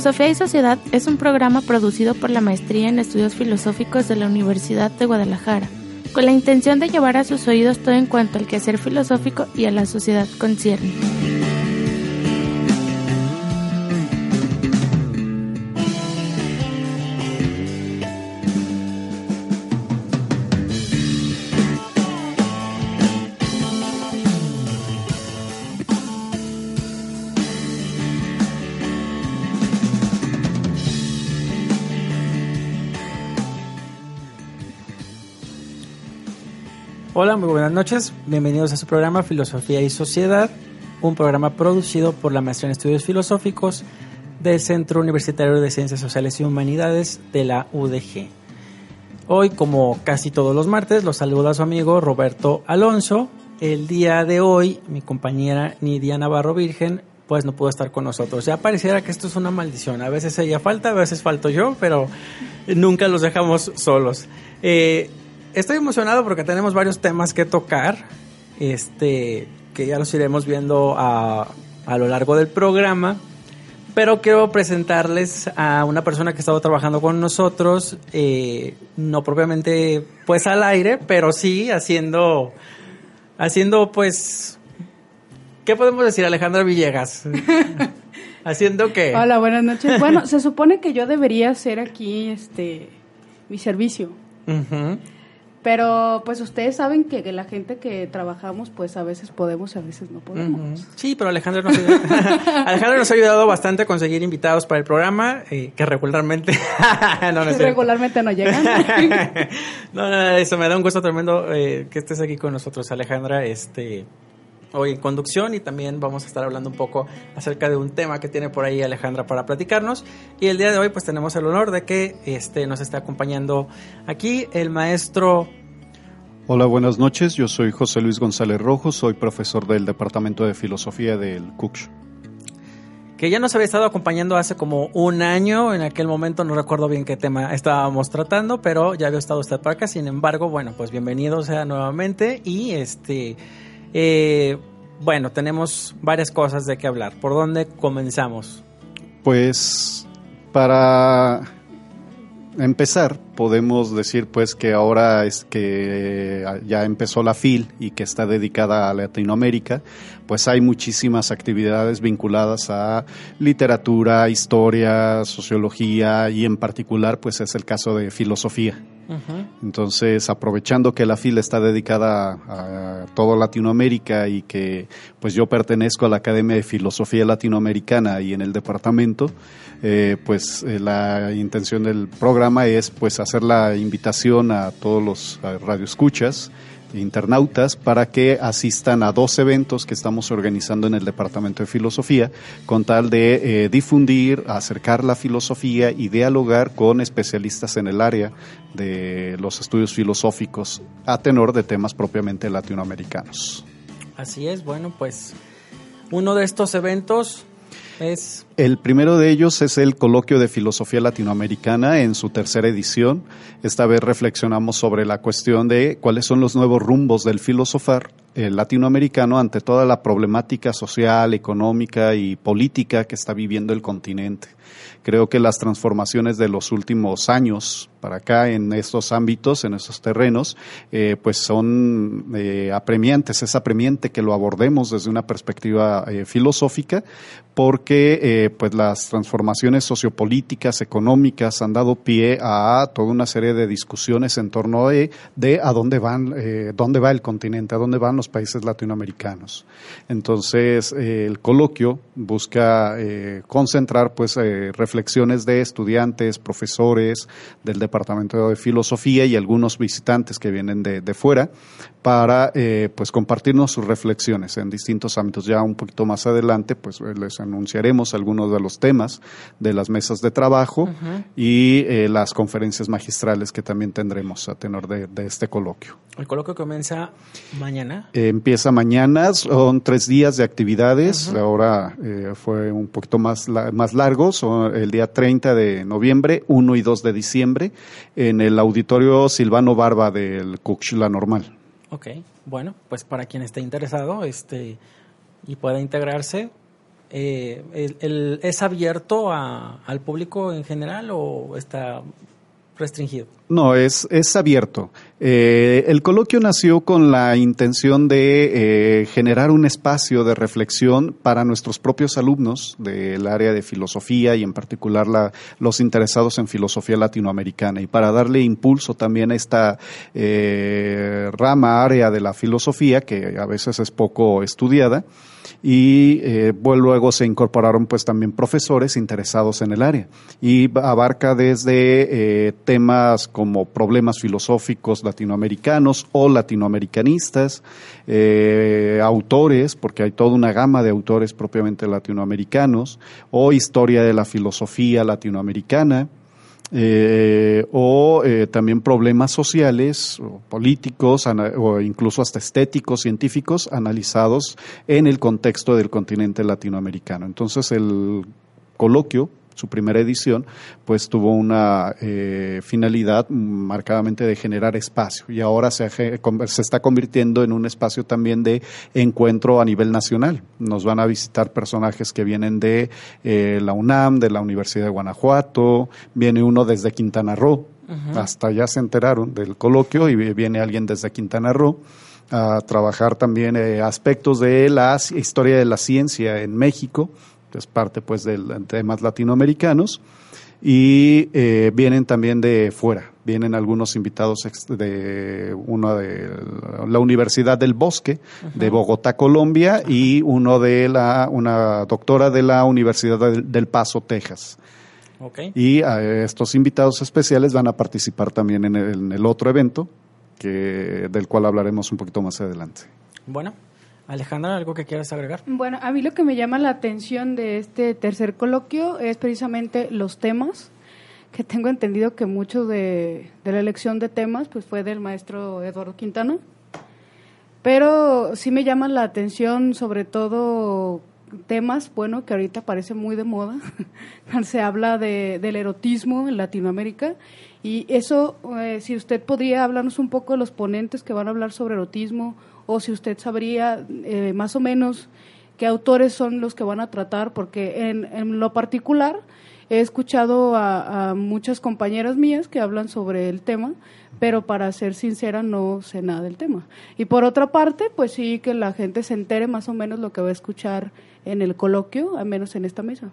Filosofía y Sociedad es un programa producido por la Maestría en Estudios Filosóficos de la Universidad de Guadalajara, con la intención de llevar a sus oídos todo en cuanto al quehacer filosófico y a la sociedad concierne. Hola, muy buenas noches. Bienvenidos a su programa Filosofía y Sociedad, un programa producido por la Maestría en Estudios Filosóficos del Centro Universitario de Ciencias Sociales y Humanidades de la UDG. Hoy, como casi todos los martes, los saluda su amigo Roberto Alonso. El día de hoy, mi compañera Nidia Navarro Virgen, pues no pudo estar con nosotros. Ya pareciera que esto es una maldición. A veces ella falta, a veces falto yo, pero nunca los dejamos solos. Eh, estoy emocionado porque tenemos varios temas que tocar, este, que ya los iremos viendo a, a lo largo del programa. Pero quiero presentarles a una persona que ha estado trabajando con nosotros, eh, no propiamente pues al aire, pero sí haciendo, haciendo pues, ¿qué podemos decir Alejandra Villegas? ¿Haciendo qué? Hola, buenas noches. Bueno, se supone que yo debería hacer aquí este mi servicio. Ujú. Pero pues ustedes saben que, que la gente que trabajamos pues a veces podemos y a veces no podemos. Sí, pero Alejandra nos, Alejandra nos ha ayudado bastante a conseguir invitados para el programa, eh, que regularmente... no. Regularmente no llegan. no, no, eso me da un gusto tremendo eh, que estés aquí con nosotros, Alejandra. Este, hoy en conducción y también vamos a estar hablando un poco acerca de un tema que tiene por ahí Alejandra para platicarnos. Y el día de hoy pues tenemos el honor de que este, nos esté acompañando aquí el maestro... Hola, buenas noches. Yo soy José Luis González Rojo, soy profesor del Departamento de Filosofía del CUCH. que ya nos había estado acompañando hace como un año. En aquel momento no recuerdo bien qué tema estábamos tratando, pero ya había estado usted por acá. Sin embargo, bueno, pues bienvenido sea nuevamente. Y este, eh, bueno, tenemos varias cosas de qué hablar. ¿Por dónde comenzamos? Pues para empezar, podemos decir pues que ahora es que ya empezó la FIL y que está dedicada a Latinoamérica, pues hay muchísimas actividades vinculadas a literatura, historia, sociología y en particular pues es el caso de filosofía. Entonces, aprovechando que la fila está dedicada a, a toda Latinoamérica y que pues yo pertenezco a la Academia de Filosofía Latinoamericana y en el departamento, eh, pues eh, la intención del programa es pues hacer la invitación a todos los radioescuchas internautas para que asistan a dos eventos que estamos organizando en el Departamento de Filosofía con tal de eh, difundir, acercar la filosofía y dialogar con especialistas en el área de los estudios filosóficos a tenor de temas propiamente latinoamericanos. Así es, bueno, pues uno de estos eventos El primero de ellos es el Coloquio de Filosofía Latinoamericana en su tercera edición. Esta vez reflexionamos sobre la cuestión de cuáles son los nuevos rumbos del filosofar eh, latinoamericano ante toda la problemática social, económica y política que está viviendo el continente. Creo que las transformaciones de los últimos años para acá en estos ámbitos, en estos terrenos, eh, pues son eh, apremiantes. Es apremiante que lo abordemos desde una perspectiva eh, filosófica porque eh, pues las transformaciones sociopolíticas, económicas han dado pie a toda una serie de discusiones en torno de, de a dónde van, dónde va el continente, a dónde van los países latinoamericanos. Entonces, el coloquio busca concentrar pues reflexiones de estudiantes, profesores del Departamento de Filosofía y algunos visitantes que vienen de, de fuera para pues compartirnos sus reflexiones en distintos ámbitos. Ya un poquito más adelante, pues les anunciaremos algunos de los temas de las mesas de trabajo y eh, las conferencias magistrales que también tendremos a tenor de, este coloquio. ¿El coloquio comienza mañana? Eh, empieza mañana, son tres días de actividades, ahora eh, fue un poquito más, más largo, son el día 30 de noviembre, 1 y 2 de diciembre, en el auditorio Silvano Barba del La Normal. Ok, bueno, pues para quien esté interesado este, y pueda integrarse, eh, ¿es abierto al público en general o está restringido? No, es, es abierto. Eh, el coloquio nació con la intención de eh, generar un espacio de reflexión para nuestros propios alumnos del área de filosofía y en particular la, los interesados en filosofía latinoamericana y para darle impulso también a esta rama área de la filosofía que a veces es poco estudiada y eh, luego se incorporaron pues también profesores interesados en el área. Y abarca desde eh, temas como problemas filosóficos latinoamericanos o latinoamericanistas, eh, autores, porque hay toda una gama de autores propiamente latinoamericanos, o historia de la filosofía latinoamericana, eh, o eh, también problemas sociales, o políticos, o incluso hasta estéticos, científicos, analizados en el contexto del continente latinoamericano. Entonces, el coloquio su primera edición, pues tuvo una eh, finalidad marcadamente de generar espacio. Y ahora se, se, está convirtiendo en un espacio también de encuentro a nivel nacional. Nos van a visitar personajes que vienen de eh, la UNAM, de la Universidad de Guanajuato, viene uno desde Quintana Roo, hasta ya se enteraron del coloquio y viene alguien desde Quintana Roo a trabajar también eh, aspectos de la historia de la ciencia en México es parte pues de temas latinoamericanos y eh, vienen también de fuera, vienen algunos invitados de una de la Universidad del Bosque de Bogotá, Colombia y uno de la una doctora de la Universidad del, Paso, Texas. Y estos invitados especiales van a participar también en el, en el otro evento que del cual hablaremos un poquito más adelante. Bueno, Alejandra, ¿algo que quieras agregar? Bueno, a mí lo que me llama la atención de este tercer coloquio es precisamente los temas, que tengo entendido que mucho de, la elección de temas pues fue del maestro Eduardo Quintana, pero sí me llama la atención sobre todo temas, bueno, que ahorita parece muy de moda, se habla de, del erotismo en Latinoamérica. Y eso, eh, si usted podría hablarnos un poco de los ponentes que van a hablar sobre erotismo, o si usted sabría eh, más o menos qué autores son los que van a tratar, porque en, lo particular he escuchado a, muchas compañeras mías que hablan sobre el tema, pero para ser sincera no sé nada del tema. Y por otra parte, pues sí que la gente se entere más o menos lo que va a escuchar en el coloquio, al menos en esta mesa.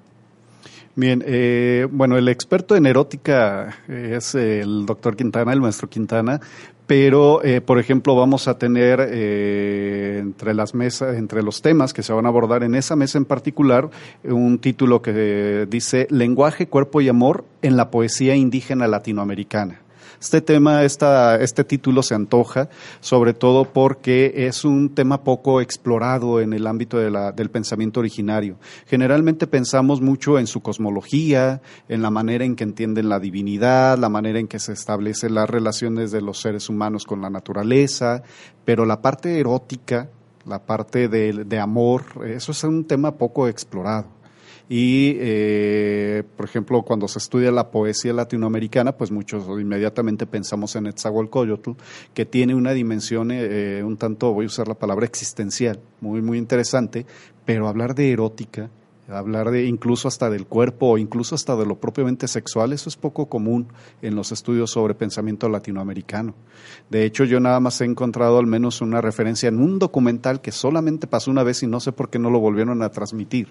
Bien, eh, bueno, el experto en erótica es el doctor Quintana, el maestro Quintana, pero eh, por ejemplo vamos a tener eh, entre las mesas, entre los temas que se van a abordar en esa mesa en particular, un título que dice Lenguaje, cuerpo y amor en la poesía indígena latinoamericana. Este tema, esta, este título se antoja, sobre todo porque es un tema poco explorado en el ámbito de la, del pensamiento originario. Generalmente pensamos mucho en su cosmología, en la manera en que entienden la divinidad, la manera en que se establecen las relaciones de los seres humanos con la naturaleza, pero la parte erótica, la parte de, de amor, eso es un tema poco explorado. Y, eh, por ejemplo, cuando se estudia la poesía latinoamericana, pues muchos inmediatamente pensamos en Etzahualcoyotl, que tiene una dimensión eh, un tanto, voy a usar la palabra existencial, muy, muy interesante, pero hablar de erótica hablar de incluso hasta del cuerpo o incluso hasta de lo propiamente sexual, eso es poco común en los estudios sobre pensamiento latinoamericano. De hecho, yo nada más he encontrado al menos una referencia en un documental que solamente pasó una vez y no sé por qué no lo volvieron a transmitir,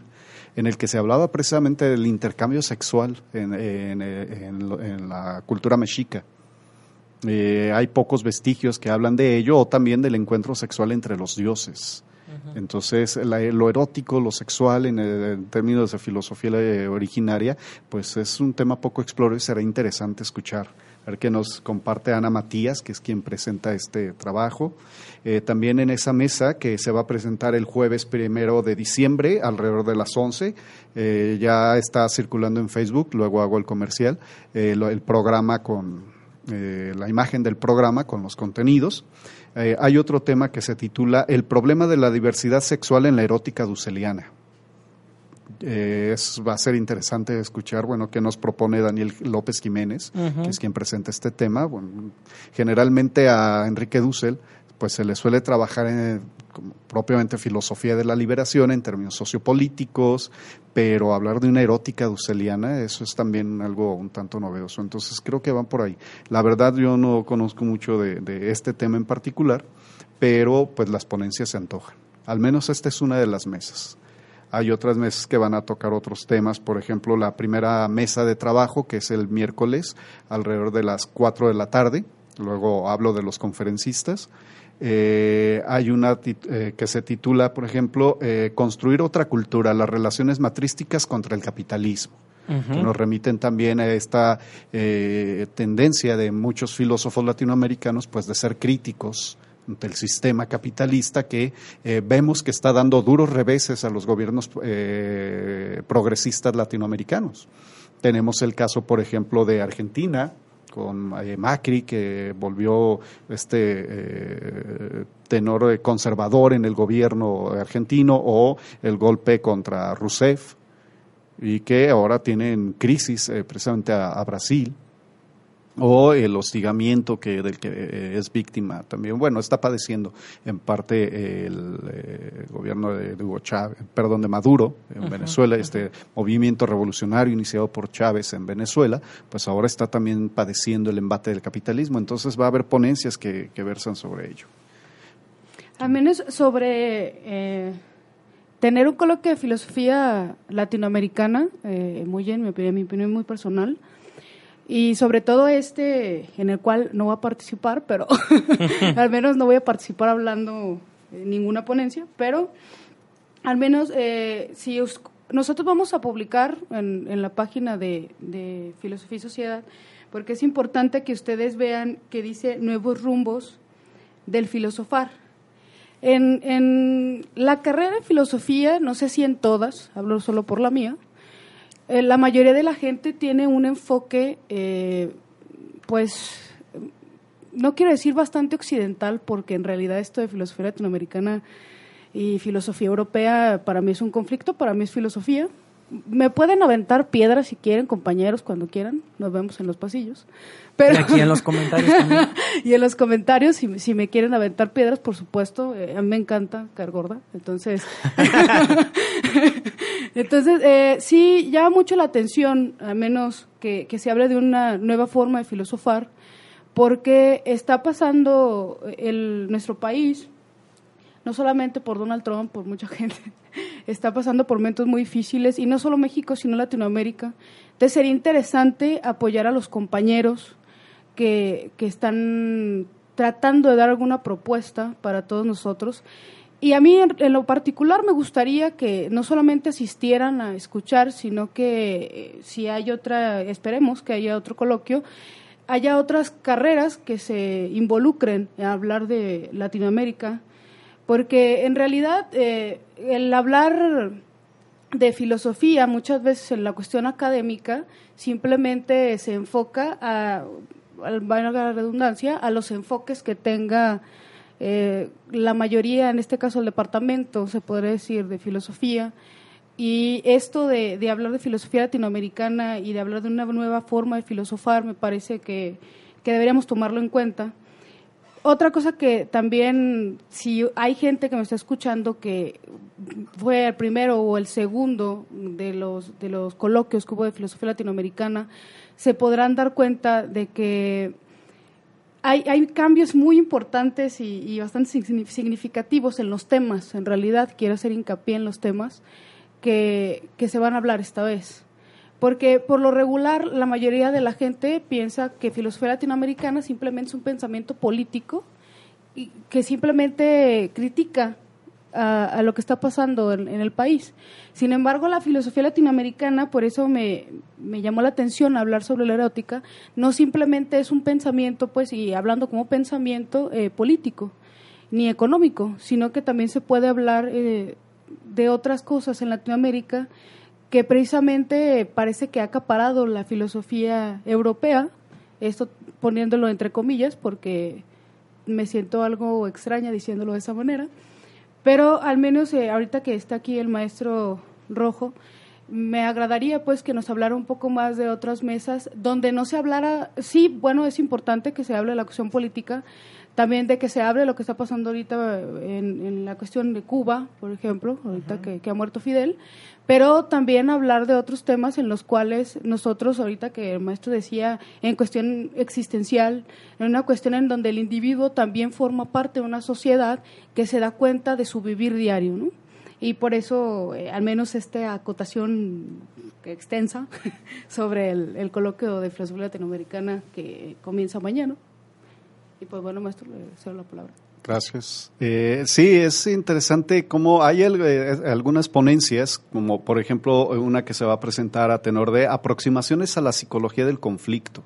en el que se hablaba precisamente del intercambio sexual en, la cultura mexica. Eh, hay pocos vestigios que hablan de ello o también del encuentro sexual entre los dioses. Entonces, lo erótico, lo sexual, en, términos de filosofía originaria, pues es un tema poco explorado y será interesante escuchar. A ver qué nos comparte Ana Matías, que es quien presenta este trabajo. Eh, también en esa mesa que se va a presentar el jueves primero de diciembre, alrededor de las 11, eh, ya está circulando en Facebook, luego hago el comercial, eh, el programa con la imagen del programa con los contenidos. Hay otro tema que se titula El problema de la diversidad sexual en la erótica duceliana. Eh, va a ser interesante escuchar, bueno, qué nos propone Daniel López Jiménez, que es quien presenta este tema. Bueno, generalmente a Enrique Dussel, pues se le suele trabajar en, propiamente filosofía de la liberación en términos sociopolíticos, pero hablar de una erótica duceliana, eso es también algo un tanto novedoso. Entonces creo que van por ahí. La verdad yo no conozco mucho de, este tema en particular, pero pues las ponencias se antojan. Al menos esta es una de las mesas. Hay otras mesas que van a tocar otros temas, por ejemplo, la primera mesa de trabajo, que es el miércoles, alrededor de las 4 de la tarde. Luego hablo de los conferencistas. Eh, hay una eh, que se titula, por ejemplo, eh, Construir otra cultura, las relaciones matrísticas contra el capitalismo. que nos remiten también a esta tendencia de muchos filósofos latinoamericanos pues de ser críticos del sistema capitalista que vemos que está dando duros reveses a los gobiernos progresistas latinoamericanos. Tenemos el caso, por ejemplo, de Argentina, con eh, Macri, que volvió este eh, tenor conservador en el gobierno argentino, o el golpe contra Rousseff, y que ahora tienen crisis eh, precisamente a Brasil o el hostigamiento que del que eh, es víctima también. Bueno está padeciendo en parte el eh, gobierno de, Hugo Chávez perdón de Maduro en Venezuela este movimiento revolucionario iniciado por Chávez en Venezuela pues ahora está también padeciendo el embate del capitalismo. Entonces va a haber ponencias que, versan sobre ello. Al menos sobre eh, tener un coloquio de filosofía latinoamericana muy bien mi opinión, mi opinión muy personal y sobre todo este en el cual no voy a participar, pero al menos no voy a participar hablando en ninguna ponencia, pero al menos eh, si nosotros vamos a publicar en, en la página de, de, Filosofía y Sociedad, porque es importante que ustedes vean que dice nuevos rumbos del filosofar. En, en la carrera de filosofía, no sé si en todas, hablo solo por la mía, eh, la mayoría de la gente tiene un enfoque, eh, pues, no quiero decir bastante occidental, porque en realidad esto de filosofía latinoamericana y filosofía europea para mí es un conflicto, para mí es filosofía, me pueden aventar piedras si quieren, compañeros, cuando quieran. Nos vemos en los pasillos. Pero... Y aquí en los comentarios también. y en los comentarios, si, si, me quieren aventar piedras, por supuesto. Eh, a mí me encanta caer gorda. Entonces, entonces eh, sí llama mucho la atención, al menos que, que se hable de una nueva forma de filosofar, porque está pasando el, nuestro país no solamente por Donald Trump, por mucha gente, está pasando por momentos muy difíciles, y no solo México, sino Latinoamérica. Entonces sería interesante apoyar a los compañeros que, que están tratando de dar alguna propuesta para todos nosotros. Y a mí en, lo particular me gustaría que no solamente asistieran a escuchar, sino que eh, si hay otra, esperemos que haya otro coloquio, haya otras carreras que se involucren a hablar de Latinoamérica, porque en realidad eh, el hablar de filosofía muchas veces en la cuestión académica simplemente se enfoca a, valga la redundancia, a los enfoques que tenga eh, la mayoría, en este caso el departamento, se podría decir, de filosofía. Y esto de, de, hablar de filosofía latinoamericana y de hablar de una nueva forma de filosofar, me parece que, que deberíamos tomarlo en cuenta otra cosa que también, si hay gente que me está escuchando que fue el primero o el segundo de los, de los coloquios que hubo de filosofía latinoamericana, se podrán dar cuenta de que hay, hay cambios muy importantes y, y, bastante significativos en los temas. En realidad, quiero hacer hincapié en los temas que, que se van a hablar esta vez. Porque por lo regular la mayoría de la gente piensa que filosofía latinoamericana simplemente es un pensamiento político y que simplemente critica a, lo que está pasando en, el país. Sin embargo, la filosofía latinoamericana, por eso me, me, llamó la atención hablar sobre la erótica, no simplemente es un pensamiento, pues, y hablando como pensamiento eh, político ni económico, sino que también se puede hablar eh, de otras cosas en Latinoamérica que precisamente parece que ha acaparado la filosofía europea, esto poniéndolo entre comillas porque me siento algo extraña diciéndolo de esa manera, pero al menos eh, ahorita que está aquí el maestro Rojo, me agradaría pues que nos hablara un poco más de otras mesas donde no se hablara, sí, bueno, es importante que se hable de la cuestión política, también de que se hable lo que está pasando ahorita en, la cuestión de Cuba, por ejemplo, ahorita que, ha muerto Fidel, pero también hablar de otros temas en los cuales nosotros, ahorita que el maestro decía, en cuestión existencial, en una cuestión en donde el individuo también forma parte de una sociedad que se da cuenta de su vivir diario, ¿no? Y por eso, eh, al menos esta acotación extensa sobre el, el coloquio de filosofía latinoamericana que comienza mañana. Y pues bueno, maestro, le cedo la palabra. Gracias. Eh, sí, es interesante cómo hay eh, algunas ponencias, como por ejemplo una que se va a presentar a tenor de aproximaciones a la psicología del conflicto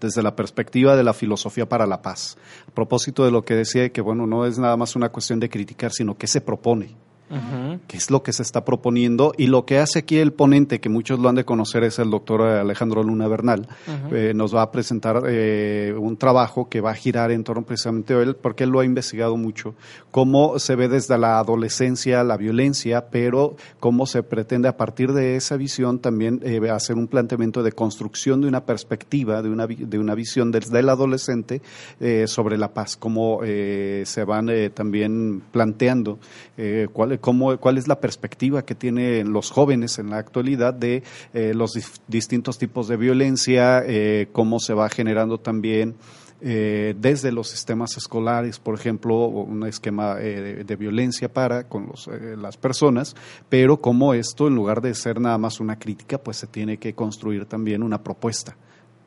desde la perspectiva de la filosofía para la paz. A propósito de lo que decía, que bueno, no es nada más una cuestión de criticar, sino que se propone que es lo que se está proponiendo y lo que hace aquí el ponente, que muchos lo han de conocer, es el doctor Alejandro Luna Bernal, eh, nos va a presentar eh, un trabajo que va a girar en torno precisamente a él, porque él lo ha investigado mucho, cómo se ve desde la adolescencia la violencia, pero cómo se pretende a partir de esa visión también eh, hacer un planteamiento de construcción de una perspectiva, de una, de una visión desde el adolescente sobre la paz, cómo se van también planteando cuál, cómo, cuál es la perspectiva que tienen los jóvenes en la actualidad de eh, los distintos tipos de violencia, eh, cómo se va generando también eh, desde los sistemas escolares, por ejemplo, un esquema de, violencia para con las personas, pero cómo esto, en lugar de ser nada más una crítica, pues se tiene que construir también una propuesta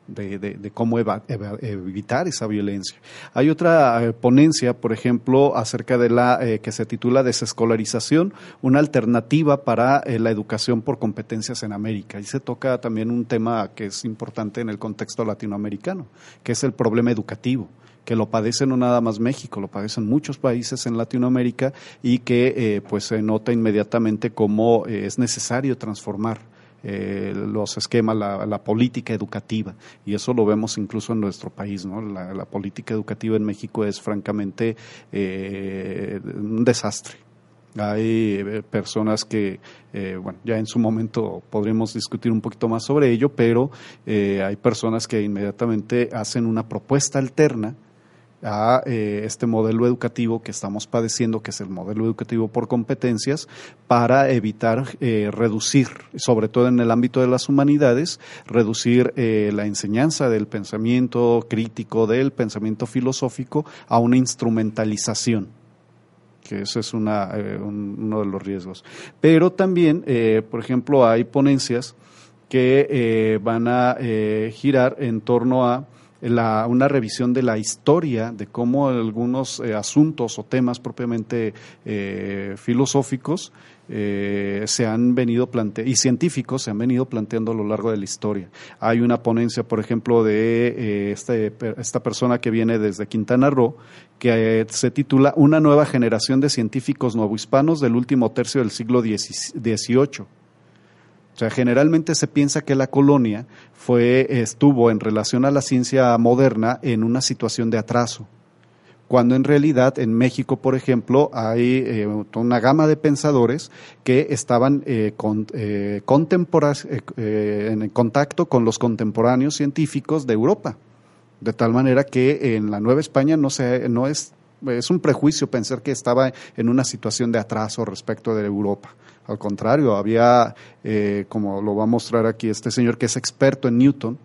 de, cómo evitar esa violencia. Hay otra eh, ponencia, por ejemplo, acerca de la eh, que se titula Desescolarización, una alternativa para eh, la educación por competencias en América. Y se toca también un tema que es importante en el contexto latinoamericano, que es el problema educativo que lo padece no nada más México, lo padecen muchos países en Latinoamérica y que pues se nota inmediatamente cómo es necesario transformar eh, los esquemas, la, política educativa. Y eso lo vemos incluso en nuestro país. ¿no? La, política educativa en México es francamente eh, un desastre. Hay eh, personas que, bueno, ya en su momento podremos discutir un poquito más sobre ello, pero hay personas que inmediatamente hacen una propuesta alterna a eh, este modelo educativo que estamos padeciendo, que es el modelo educativo por competencias, para evitar eh, reducir, sobre todo en el ámbito de las humanidades, reducir eh, la enseñanza del pensamiento crítico, del pensamiento filosófico, a una instrumentalización que ese es una, uno de los riesgos. Pero también, por ejemplo, hay ponencias que van a girar en torno a la, una revisión de la historia, de cómo algunos eh, asuntos o temas propiamente eh, filosóficos eh, se han venido planteando, y científicos se han venido planteando a lo largo de la historia. Hay una ponencia, por ejemplo, de este, esta persona que viene desde Quintana Roo, que se titula Una nueva generación de científicos novohispanos del último tercio del siglo XVIII o sea, generalmente se piensa que la colonia fue, estuvo en relación a la ciencia moderna en una situación de atraso, cuando en realidad en México, por ejemplo, hay eh, una gama de pensadores que estaban eh, eh, en contacto con los contemporáneos científicos de Europa De tal manera que en la Nueva España no, se, no es, es un prejuicio pensar que estaba en una situación de atraso respecto de Europa. Al contrario, había, eh, como lo va a mostrar aquí este señor que es experto en Newton,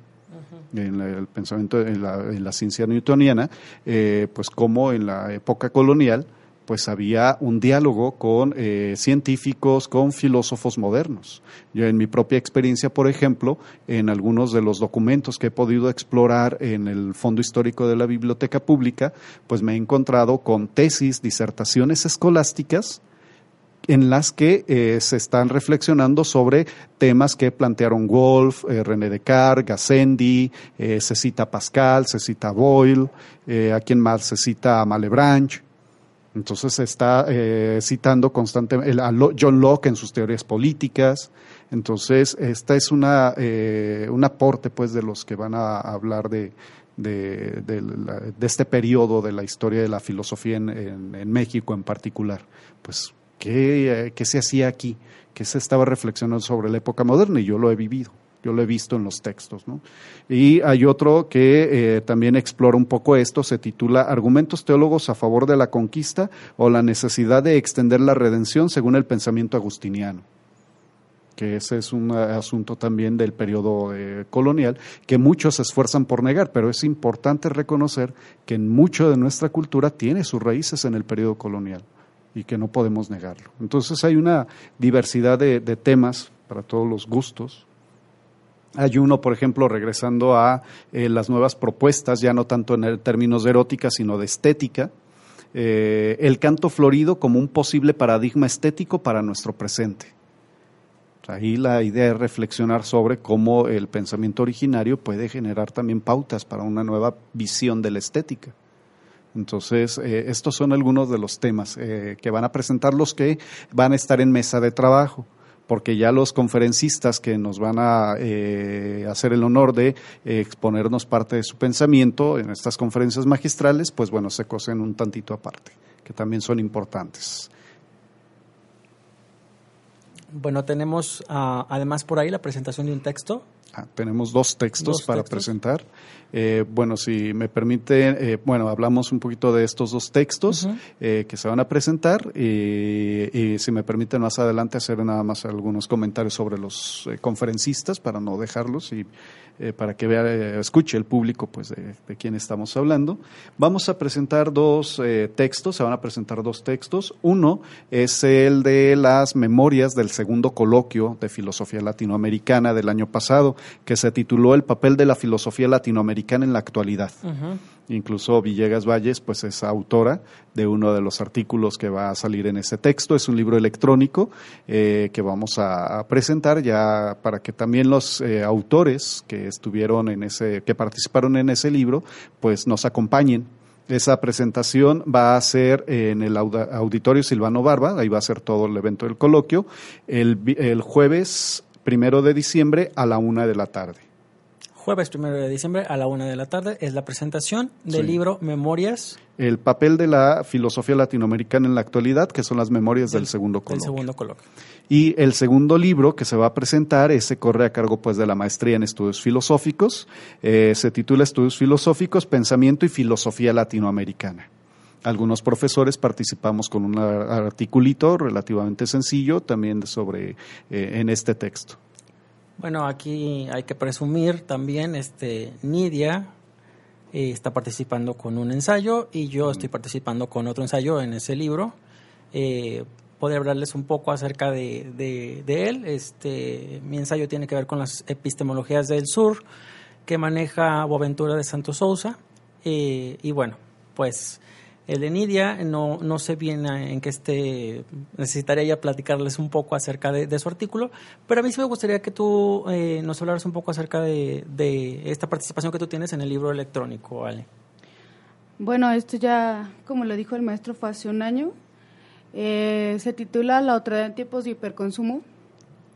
en el pensamiento, en la, ciencia newtoniana, eh, pues como en la época colonial, pues había un diálogo con eh, científicos, con filósofos modernos. Yo en mi propia experiencia, por ejemplo, en algunos de los documentos que he podido explorar en el Fondo Histórico de la Biblioteca Pública, pues me he encontrado con tesis, disertaciones escolásticas, en las que eh, se están reflexionando sobre temas que plantearon Wolf, eh, René Descartes, Gassendi, se cita Pascal, se cita Boyle, a quien más se cita Malebranche. Entonces está citando constantemente a John Locke en sus teorías políticas. Entonces, esta es una, un aporte pues de los que van a hablar de, de, de, este periodo de la historia de la filosofía en, en México en particular. Pues ¿Qué, se hacía aquí? ¿Qué se estaba reflexionando sobre la época moderna? Y yo lo he vivido, yo lo he visto en los textos. ¿no? Y hay otro que eh, también explora un poco esto, se titula Argumentos teólogos a favor de la conquista o la necesidad de extender la redención según el pensamiento agustiniano que ese es un asunto también del periodo eh, colonial, que muchos se esfuerzan por negar, pero es importante reconocer que mucho de nuestra cultura tiene sus raíces en el periodo colonial y que no podemos negarlo. Entonces hay una diversidad de, temas para todos los gustos. Hay uno, por ejemplo, regresando a eh, las nuevas propuestas, ya no tanto en términos de erótica, sino de estética, eh, el canto florido como un posible paradigma estético para nuestro presente. Ahí la idea es reflexionar sobre cómo el pensamiento originario puede generar también pautas para una nueva visión de la estética. Entonces, eh, estos son algunos de los temas que van a presentar los que van a estar en mesa de trabajo, porque ya los conferencistas que nos van a eh, hacer el honor de exponernos parte de su pensamiento en estas conferencias magistrales, pues bueno, se cosen un tantito aparte, que también son importantes. Bueno, tenemos ah, además por ahí la presentación de un texto. Ah, tenemos dos textos para presentar. Eh, bueno, si me permite, eh, bueno, hablamos un poquito de estos dos textos eh, que se van a presentar y, si me permite más adelante hacer nada más algunos comentarios sobre los conferencistas para no dejarlos y eh, para que vea, eh, escuche el público pues de, quién estamos hablando. Vamos a presentar dos eh, textos, se van a presentar dos textos. Uno es el de las memorias del segundo coloquio de filosofía latinoamericana del año pasado, que se tituló El papel de la filosofía latinoamericana en la actualidad. Incluso Villegas Valles, pues es autora de uno de los artículos que va a salir en ese texto. Es un libro electrónico que vamos a, presentar ya para que también los autores que estuvieron en ese, que participaron en ese libro, pues nos acompañen esa presentación va a ser en el Auditorio Silvano Barba, ahí va a ser todo el evento del coloquio, el, el jueves primero de diciembre a la una de la tarde jueves primero de diciembre a la una de la tarde es la presentación del libro Memorias. El papel de la filosofía latinoamericana en la actualidad, que son las memorias del, segundo coloquio. segundo coloquio. Y el segundo libro que se va a presentar, ese corre a cargo pues de la maestría en estudios filosóficos, eh, se titula Estudios filosóficos, pensamiento y filosofía latinoamericana. Algunos profesores participamos con un articulito relativamente sencillo también sobre eh, en este texto. Bueno, aquí hay que presumir también, este, Nidia eh, está participando con un ensayo y yo estoy participando con otro ensayo en ese libro. Eh, poder hablarles un poco acerca de, de, él. Este, mi ensayo tiene que ver con las epistemologías del sur que maneja Boaventura de Santos Sousa. Eh, y bueno, pues el de Nidia, no, no sé bien en qué esté, necesitaría ya platicarles un poco acerca de, su artículo, pero a mí sí me gustaría que tú eh, nos hablaras un poco acerca de, esta participación que tú tienes en el libro electrónico, Ale. Bueno, esto ya, como lo dijo el maestro, fue hace un año. Eh, se titula La otra en tiempos de hiperconsumo.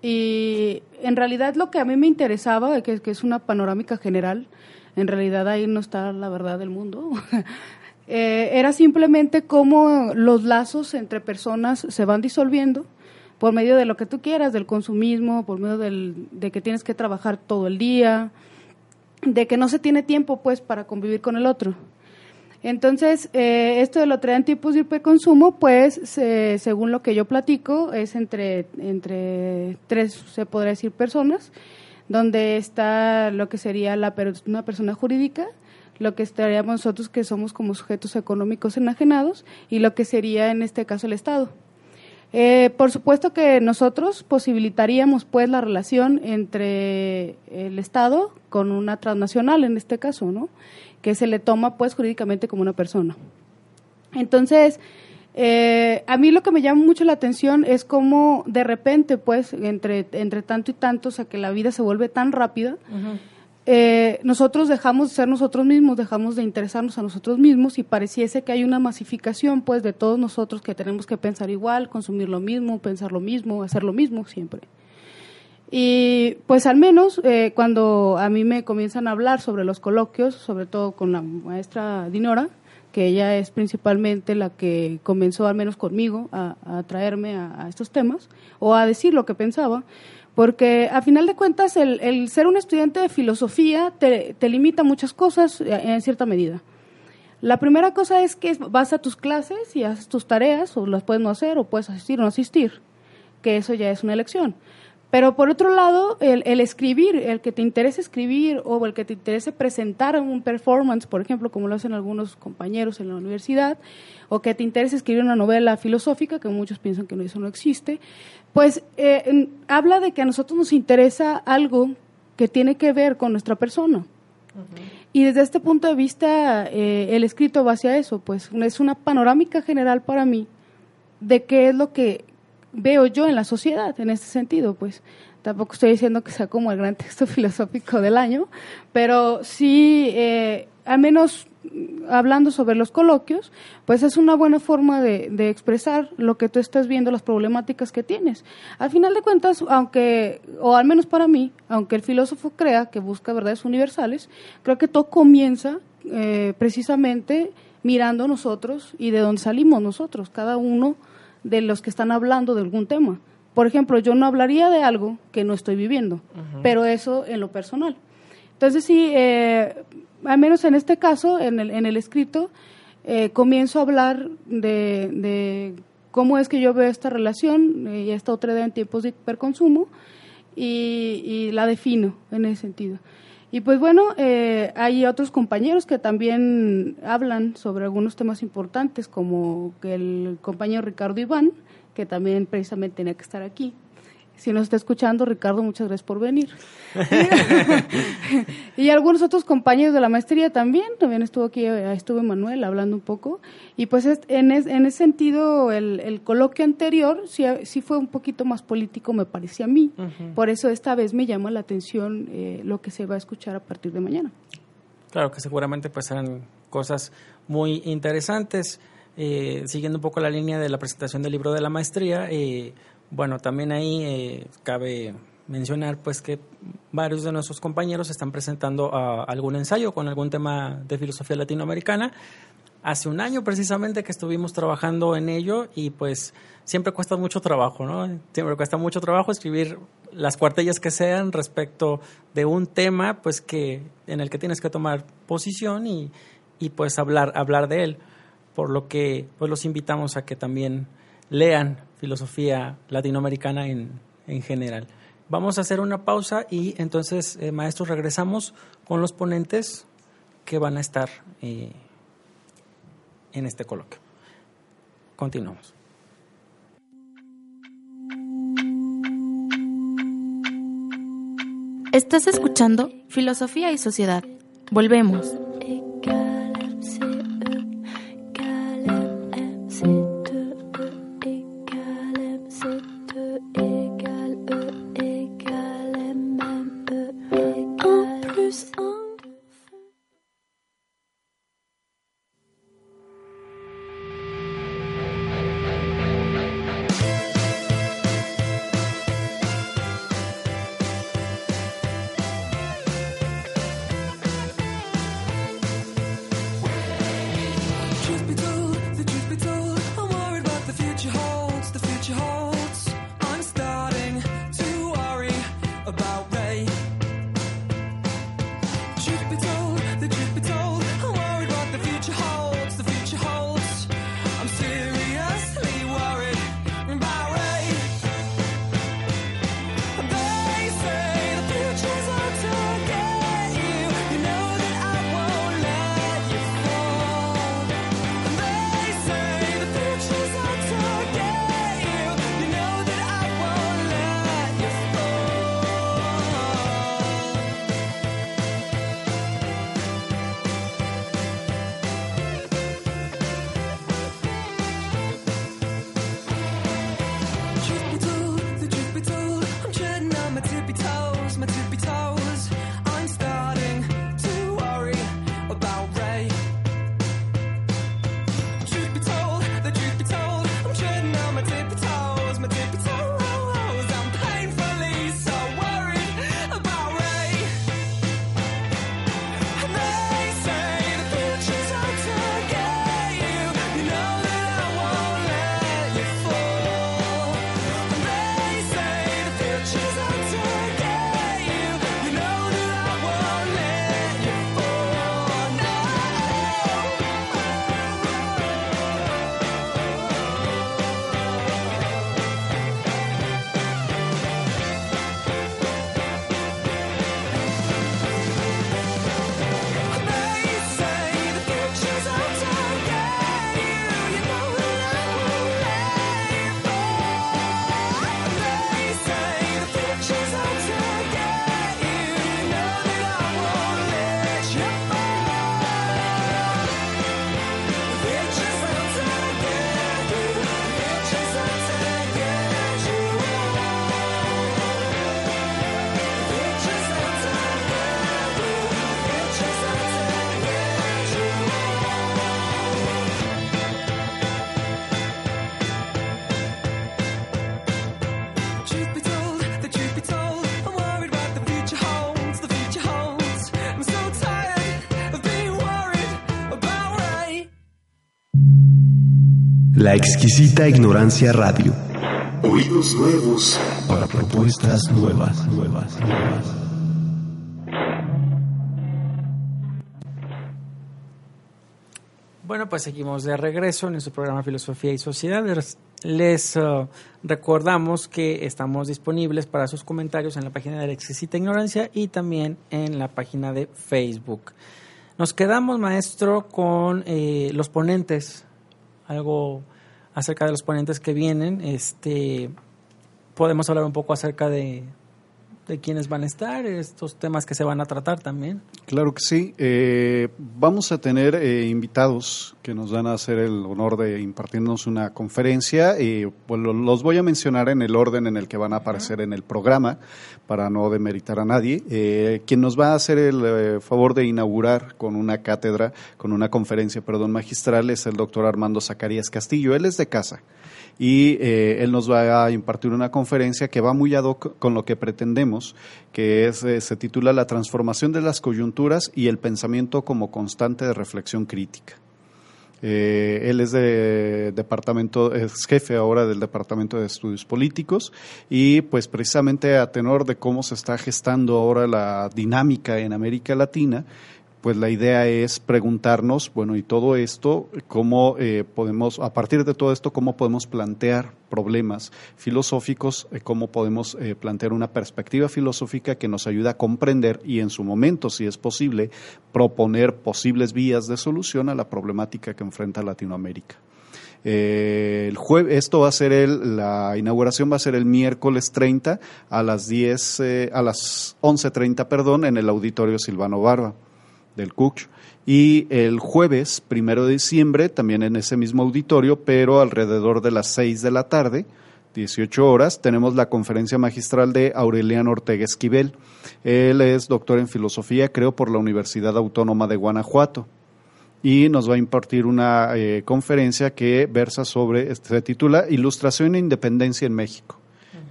Y en realidad lo que a mí me interesaba, que, que es una panorámica general, en realidad ahí no está la verdad del mundo. Eh, era simplemente cómo los lazos entre personas se van disolviendo por medio de lo que tú quieras, del consumismo, por medio del, de que tienes que trabajar todo el día, de que no se tiene tiempo pues para convivir con el otro. Entonces, eh, esto de lo traen tipos de hiperconsumo, pues, según lo que yo platico, es entre, entre tres, se podría decir, personas, donde está lo que sería la, una persona jurídica, lo que estaríamos nosotros que somos como sujetos económicos enajenados y lo que sería en este caso el Estado. Eh, por supuesto que nosotros posibilitaríamos pues la relación entre el Estado con una transnacional en este caso, ¿no? Que se le toma pues jurídicamente como una persona. Entonces, eh, a mí lo que me llama mucho la atención es cómo de repente pues entre, entre tanto y tanto, o sea que la vida se vuelve tan rápida. Eh, nosotros dejamos de ser nosotros mismos, dejamos de interesarnos a nosotros mismos y pareciese que hay una masificación pues de todos nosotros que tenemos que pensar igual, consumir lo mismo, pensar lo mismo, hacer lo mismo siempre. Y pues al menos eh, cuando a mí me comienzan a hablar sobre los coloquios, sobre todo con la maestra Dinora, que ella es principalmente la que comenzó al menos conmigo a, traerme a, estos temas o a decir lo que pensaba, porque a final de cuentas el, ser un estudiante de filosofía te, limita muchas cosas eh, en cierta medida. La primera cosa es que vas a tus clases y haces tus tareas, o las puedes no hacer, o puedes asistir o no asistir, que eso ya es una elección. Pero por otro lado, el, el, escribir, el que te interese escribir o el que te interese presentar un performance, por ejemplo, como lo hacen algunos compañeros en la universidad, o que te interese escribir una novela filosófica, que muchos piensan que eso no existe, pues eh, habla de que a nosotros nos interesa algo que tiene que ver con nuestra persona. Y desde este punto de vista, eh, el escrito va hacia eso, pues es una panorámica general para mí de qué es lo que veo yo en la sociedad en este sentido, pues tampoco estoy diciendo que sea como el gran texto filosófico del año, pero sí, eh, al menos hablando sobre los coloquios, pues es una buena forma de, de, expresar lo que tú estás viendo, las problemáticas que tienes. Al final de cuentas, aunque, o al menos para mí, aunque el filósofo crea que busca verdades universales, creo que todo comienza eh, precisamente mirando nosotros y de dónde salimos nosotros, cada uno de los que están hablando de algún tema. Por ejemplo, yo no hablaría de algo que no estoy viviendo, pero eso en lo personal. Entonces, sí, eh, al menos en este caso, en el, en el escrito, eh, comienzo a hablar de, de, cómo es que yo veo esta relación eh, y esta otra idea en tiempos de hiperconsumo y, y la defino en ese sentido. Y pues bueno, eh, hay otros compañeros que también hablan sobre algunos temas importantes, como el compañero Ricardo Iván, que también precisamente tenía que estar aquí. Si nos está escuchando, Ricardo, muchas gracias por venir. y algunos otros compañeros de la maestría también, también estuvo aquí, eh, estuvo Manuel hablando un poco. Y pues en, en ese sentido, el, el, coloquio anterior sí, sí, fue un poquito más político, me parecía a mí. Por eso esta vez me llama la atención eh, lo que se va a escuchar a partir de mañana. Claro que seguramente pues serán cosas muy interesantes. Eh, siguiendo un poco la línea de la presentación del libro de la maestría, eh, bueno, también ahí eh, cabe mencionar pues que varios de nuestros compañeros están presentando uh, algún ensayo con algún tema de filosofía latinoamericana. Hace un año precisamente que estuvimos trabajando en ello y pues siempre cuesta mucho trabajo, ¿no? Siempre cuesta mucho trabajo escribir las cuartellas que sean respecto de un tema pues que en el que tienes que tomar posición y, y pues hablar hablar de él. Por lo que pues los invitamos a que también lean filosofía latinoamericana en, en general. Vamos a hacer una pausa y entonces, eh, maestros, regresamos con los ponentes que van a estar eh, en este coloquio. Continuamos. Estás escuchando Filosofía y Sociedad. Volvemos. La exquisita ignorancia radio. Oídos nuevos para propuestas nuevas, nuevas, nuevas. Bueno, pues seguimos de regreso en su programa Filosofía y Sociedad. Les uh, recordamos que estamos disponibles para sus comentarios en la página de la exquisita ignorancia y también en la página de Facebook. Nos quedamos, maestro, con eh, los ponentes. Algo acerca de los ponentes que vienen. Este, podemos hablar un poco acerca de, de quiénes van a estar, estos temas que se van a tratar también. Claro que sí. Eh, vamos a tener eh, invitados que nos van a hacer el honor de impartirnos una conferencia. y pues, los voy a mencionar en el orden en el que van a aparecer en el programa, para no demeritar a nadie. Eh, quien nos va a hacer el favor de inaugurar con una cátedra, con una conferencia, perdón, magistral, es el doctor Armando Zacarías Castillo. Él es de casa y eh, él nos va a impartir una conferencia que va muy ad hoc con lo que pretendemos, que es, eh, se titula La transformación de las coyunturas y el pensamiento como constante de reflexión crítica. Eh, él es de departamento, es jefe ahora del Departamento de Estudios Políticos y pues precisamente a tenor de cómo se está gestando ahora la dinámica en América Latina, pues la idea es preguntarnos, bueno, y todo esto, cómo eh, podemos, a partir de todo esto, cómo podemos plantear problemas filosóficos, eh, cómo podemos eh, plantear una perspectiva filosófica que nos ayude a comprender y en su momento, si es posible, proponer posibles vías de solución a la problemática que enfrenta Latinoamérica. el jueves, esto va a ser el, la inauguración va a ser el miércoles 30 a las 10, a las 11.30, perdón, en el auditorio Silvano Barba del CUCH. Y el jueves, primero de diciembre, también en ese mismo auditorio, pero alrededor de las seis de la tarde, 18 horas, tenemos la conferencia magistral de Aureliano Ortega Esquivel. Él es doctor en filosofía, creo, por la Universidad Autónoma de Guanajuato. Y nos va a impartir una eh, conferencia que versa sobre, se titula Ilustración e Independencia en México.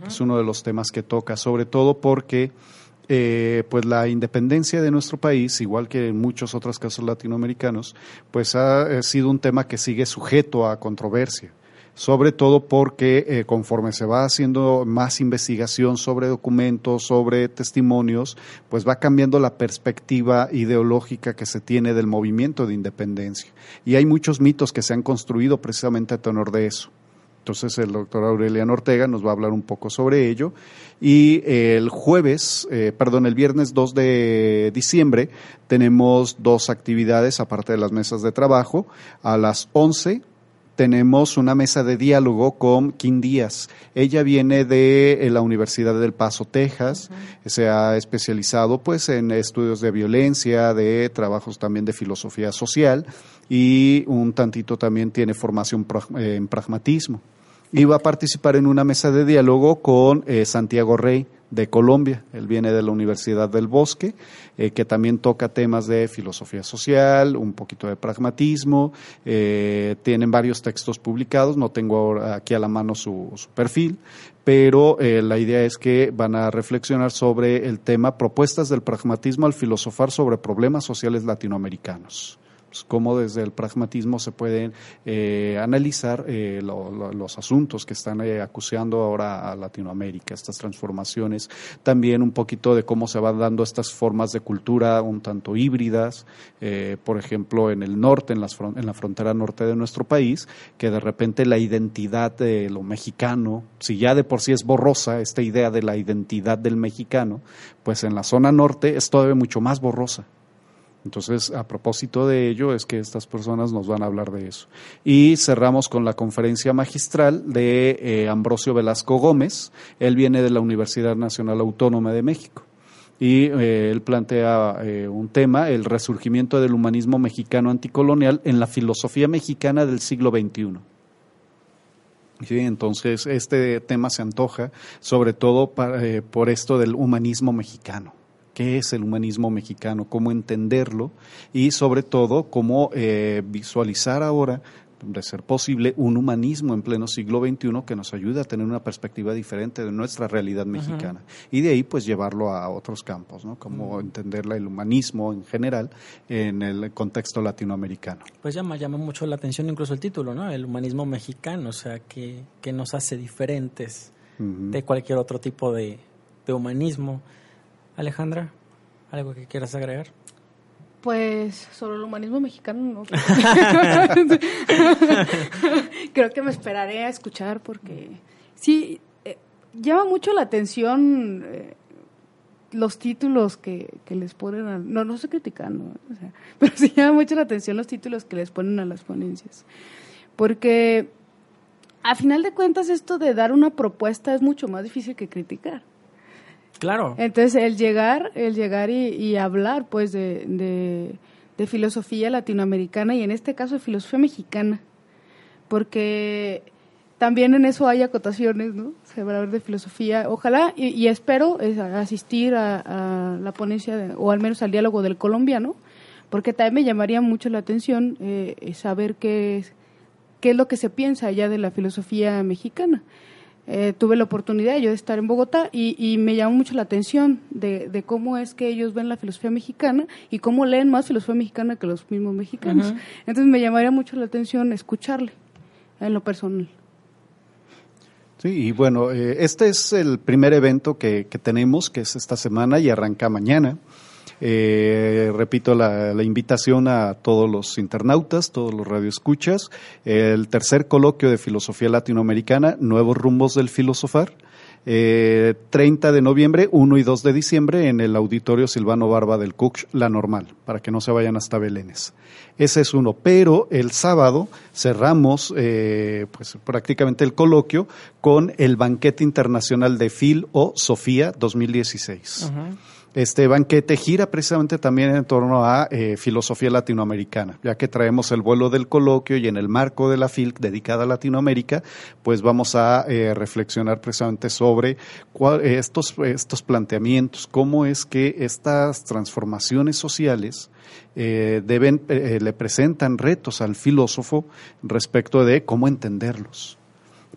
Es uno de los temas que toca, sobre todo porque eh, pues la independencia de nuestro país, igual que en muchos otros casos latinoamericanos, pues ha, sido un tema que sigue sujeto a controversia sobre todo porque eh, conforme se va haciendo más investigación sobre documentos, sobre testimonios, pues va cambiando la perspectiva ideológica que se tiene del movimiento de independencia. Y hay muchos mitos que se han construido precisamente a tenor de eso. Entonces el doctor Aureliano Ortega nos va a hablar un poco sobre ello. Y el jueves, eh, perdón, el viernes 2 de diciembre tenemos dos actividades aparte de las mesas de trabajo. A las 11 tenemos una mesa de diálogo con Kim Díaz. Ella viene de eh, la Universidad del Paso, Texas. Se ha especializado pues en estudios de violencia, de trabajos también de filosofía social y un tantito también tiene formación eh, en pragmatismo y va a participar en una mesa de diálogo con eh, Santiago Rey de Colombia. Él viene de la Universidad del Bosque, eh, que también toca temas de filosofía social, un poquito de pragmatismo. Eh, tienen varios textos publicados, no tengo aquí a la mano su perfil, pero la idea es que van a reflexionar sobre el tema propuestas del pragmatismo al filosofar sobre problemas sociales latinoamericanos. Pues, cómo desde el pragmatismo se pueden eh, analizar eh, los asuntos que están eh, acuciando ahora a Latinoamérica, estas transformaciones, también un poquito de cómo se van dando estas formas de cultura un tanto híbridas, por ejemplo, en el norte, en, las, en la frontera norte de nuestro país, que de repente la identidad de lo mexicano, si ya de por sí es borrosa esta idea de la identidad del mexicano, pues en la zona norte es todavía mucho más borrosa. Entonces, a propósito de ello, es que estas personas nos van a hablar de eso. Y cerramos con la conferencia magistral de eh, Ambrosio Velasco Gómez. Él viene de la Universidad Nacional Autónoma de México. Y eh, él plantea eh, un tema, el resurgimiento del humanismo mexicano anticolonial en la filosofía mexicana del siglo XXI. Sí, entonces, este tema se antoja sobre todo por esto del humanismo mexicano qué es el humanismo mexicano, cómo entenderlo y sobre todo cómo eh, visualizar ahora de ser posible, un humanismo en pleno siglo XXI que nos ayude a tener una perspectiva diferente de nuestra realidad mexicana. Y de ahí, pues, llevarlo a otros campos, ¿no? Como entender el humanismo en general en el contexto latinoamericano. Pues llama, llama mucho la atención incluso el título, ¿no? El humanismo mexicano, o sea, que, que nos hace diferentes de cualquier otro tipo de, de humanismo. Alejandra, ¿algo que quieras agregar? Pues sobre el humanismo mexicano no. Creo que me esperaré a escuchar porque sí, eh, llama mucho la atención eh, los títulos que, que les ponen a, no, no estoy criticando, o sea, pero sí llama mucho la atención los títulos que les ponen a las ponencias. Porque a final de cuentas esto de dar una propuesta es mucho más difícil que criticar. Claro. Entonces, el llegar, el llegar y, hablar, pues, de, de, filosofía latinoamericana y en este caso de filosofía mexicana, porque también en eso hay acotaciones, ¿no? Se va a hablar de filosofía. Ojalá y, espero asistir a, la ponencia, o al menos al diálogo del colombiano, porque también me llamaría mucho la atención eh, saber qué es, qué es lo que se piensa allá de la filosofía mexicana. Eh, tuve la oportunidad yo de estar en Bogotá y, me llamó mucho la atención de, cómo es que ellos ven la filosofía mexicana y cómo leen más filosofía mexicana que los mismos mexicanos. Entonces me llamaría mucho la atención escucharle en lo personal. Sí, y bueno, eh, este es el primer evento que, que tenemos, que es esta semana y arranca mañana. Eh, repito la, invitación a todos los internautas, todos los radioescuchas. El tercer coloquio de filosofía latinoamericana, Nuevos rumbos del filosofar. Eh, 30 de noviembre, 1 y 2 de diciembre en el auditorio Silvano Barba del Cuch, La Normal, para que no se vayan hasta Belénes. Ese es uno, pero el sábado cerramos eh, pues prácticamente el coloquio con el banquete internacional de Phil o Sofía 2016. Este banquete gira precisamente también en torno a eh, filosofía latinoamericana, ya que traemos el vuelo del coloquio y en el marco de la FIL dedicada a Latinoamérica, pues vamos a eh, reflexionar precisamente sobre estos, estos planteamientos, cómo es que estas transformaciones sociales eh, deben, le presentan retos al filósofo respecto de cómo entenderlos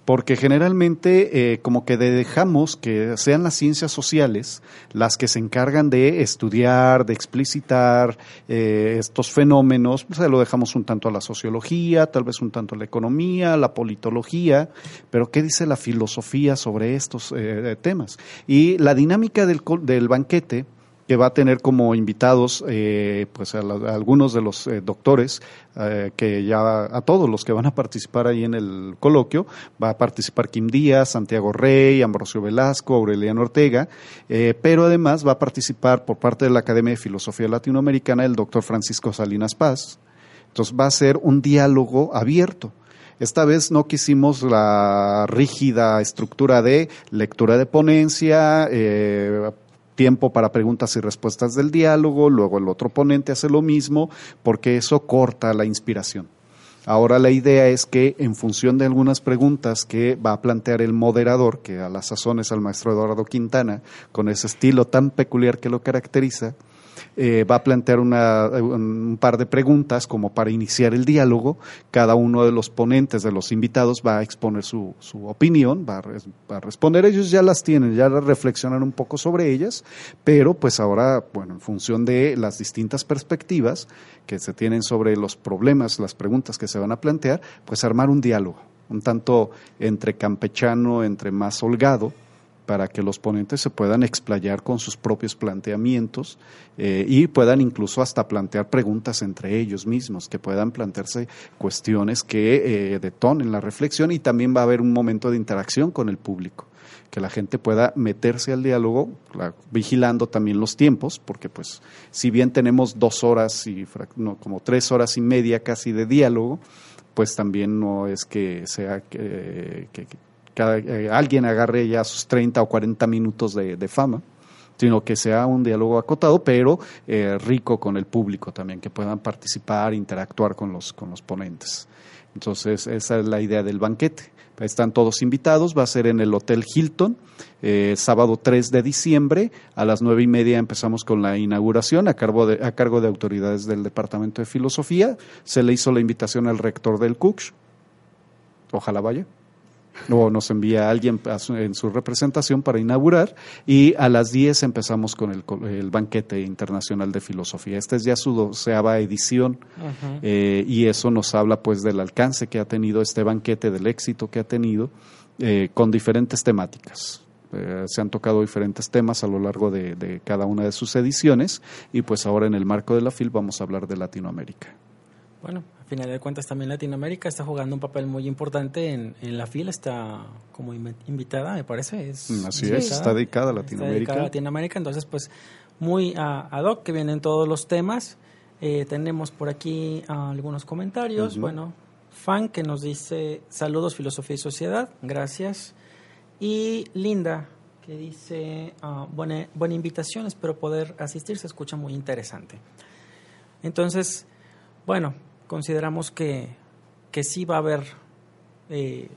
porque generalmente eh, como que dejamos que sean las ciencias sociales las que se encargan de estudiar, de explicitar eh, estos fenómenos, pues, se lo dejamos un tanto a la sociología, tal vez un tanto a la economía, la politología, pero ¿qué dice la filosofía sobre estos eh, temas? Y la dinámica del, del banquete, que va a tener como invitados eh, pues a, algunos de los eh, doctores eh, que ya a todos los que van a participar ahí en el coloquio va a participar Kim Díaz, Santiago Rey, Ambrosio Velasco, Aureliano Ortega, pero además va a participar por parte de la Academia de Filosofía Latinoamericana el doctor Francisco Salinas Paz. Entonces va a ser un diálogo abierto. Esta vez no quisimos la rígida estructura de lectura de ponencia, eh, tiempo para preguntas y respuestas del diálogo, luego el otro ponente hace lo mismo, porque eso corta la inspiración. Ahora la idea es que en función de algunas preguntas que va a plantear el moderador, que a las sazones al maestro Eduardo Quintana, con ese estilo tan peculiar que lo caracteriza, eh, va a plantear una, un par de preguntas como para iniciar el diálogo. Cada uno de los ponentes, de los invitados, va a exponer su, su opinión, va a, responder. Ellos ya las tienen, ya reflexionan un poco sobre ellas, pero pues ahora, bueno, en función de las distintas perspectivas que se tienen sobre los problemas, las preguntas que se van a plantear, pues armar un diálogo, un tanto entre campechano, entre más holgado, para que los ponentes se puedan explayar con sus propios planteamientos eh, y puedan incluso hasta plantear preguntas entre ellos mismos, que puedan plantearse cuestiones que eh, detonen la reflexión y también va a haber un momento de interacción con el público que la gente pueda meterse al diálogo, vigilando también los tiempos, porque pues si bien tenemos dos horas y no, como tres horas y media casi de diálogo, pues también no es que sea que, que, que eh, alguien agarre ya sus 30 o 40 minutos de, fama. sino que sea un diálogo acotado, pero eh, rico con el público también, que puedan participar, interactuar con los, con los ponentes. Entonces, esa es la idea del banquete. Están todos invitados, va a ser en el Hotel Hilton, eh, sábado 3 de diciembre, a las nueve y media empezamos con la inauguración a cargo, de, a cargo de autoridades del Departamento de Filosofía. Se le hizo la invitación al rector del CUCS, ojalá vaya o nos envía alguien en su representación para inaugurar y a las 10 empezamos con el, banquete internacional de filosofía. Esta es ya su doceava edición eh, y eso nos habla pues del alcance que ha tenido este banquete, del éxito que ha tenido eh, con diferentes temáticas. Eh, se han tocado diferentes temas a lo largo de, de cada una de sus ediciones y pues ahora en el marco de la FIL vamos a hablar de Latinoamérica. Bueno, final de cuentas también Latinoamérica está jugando un papel muy importante en, en la fila, está como invitada, me parece. Es, mm, Así es, está dedicada a Latinoamérica. Está dedicada a Latinoamérica, entonces pues muy ad hoc que vienen todos los temas. Eh, tenemos por aquí ah, algunos comentarios. Bueno, Fan que nos dice saludos Filosofía y Sociedad, gracias. Y Linda que dice uh, buena, buena invitación, espero poder asistir, se escucha muy interesante. Entonces, bueno, consideramos que, que sí va a haber eh,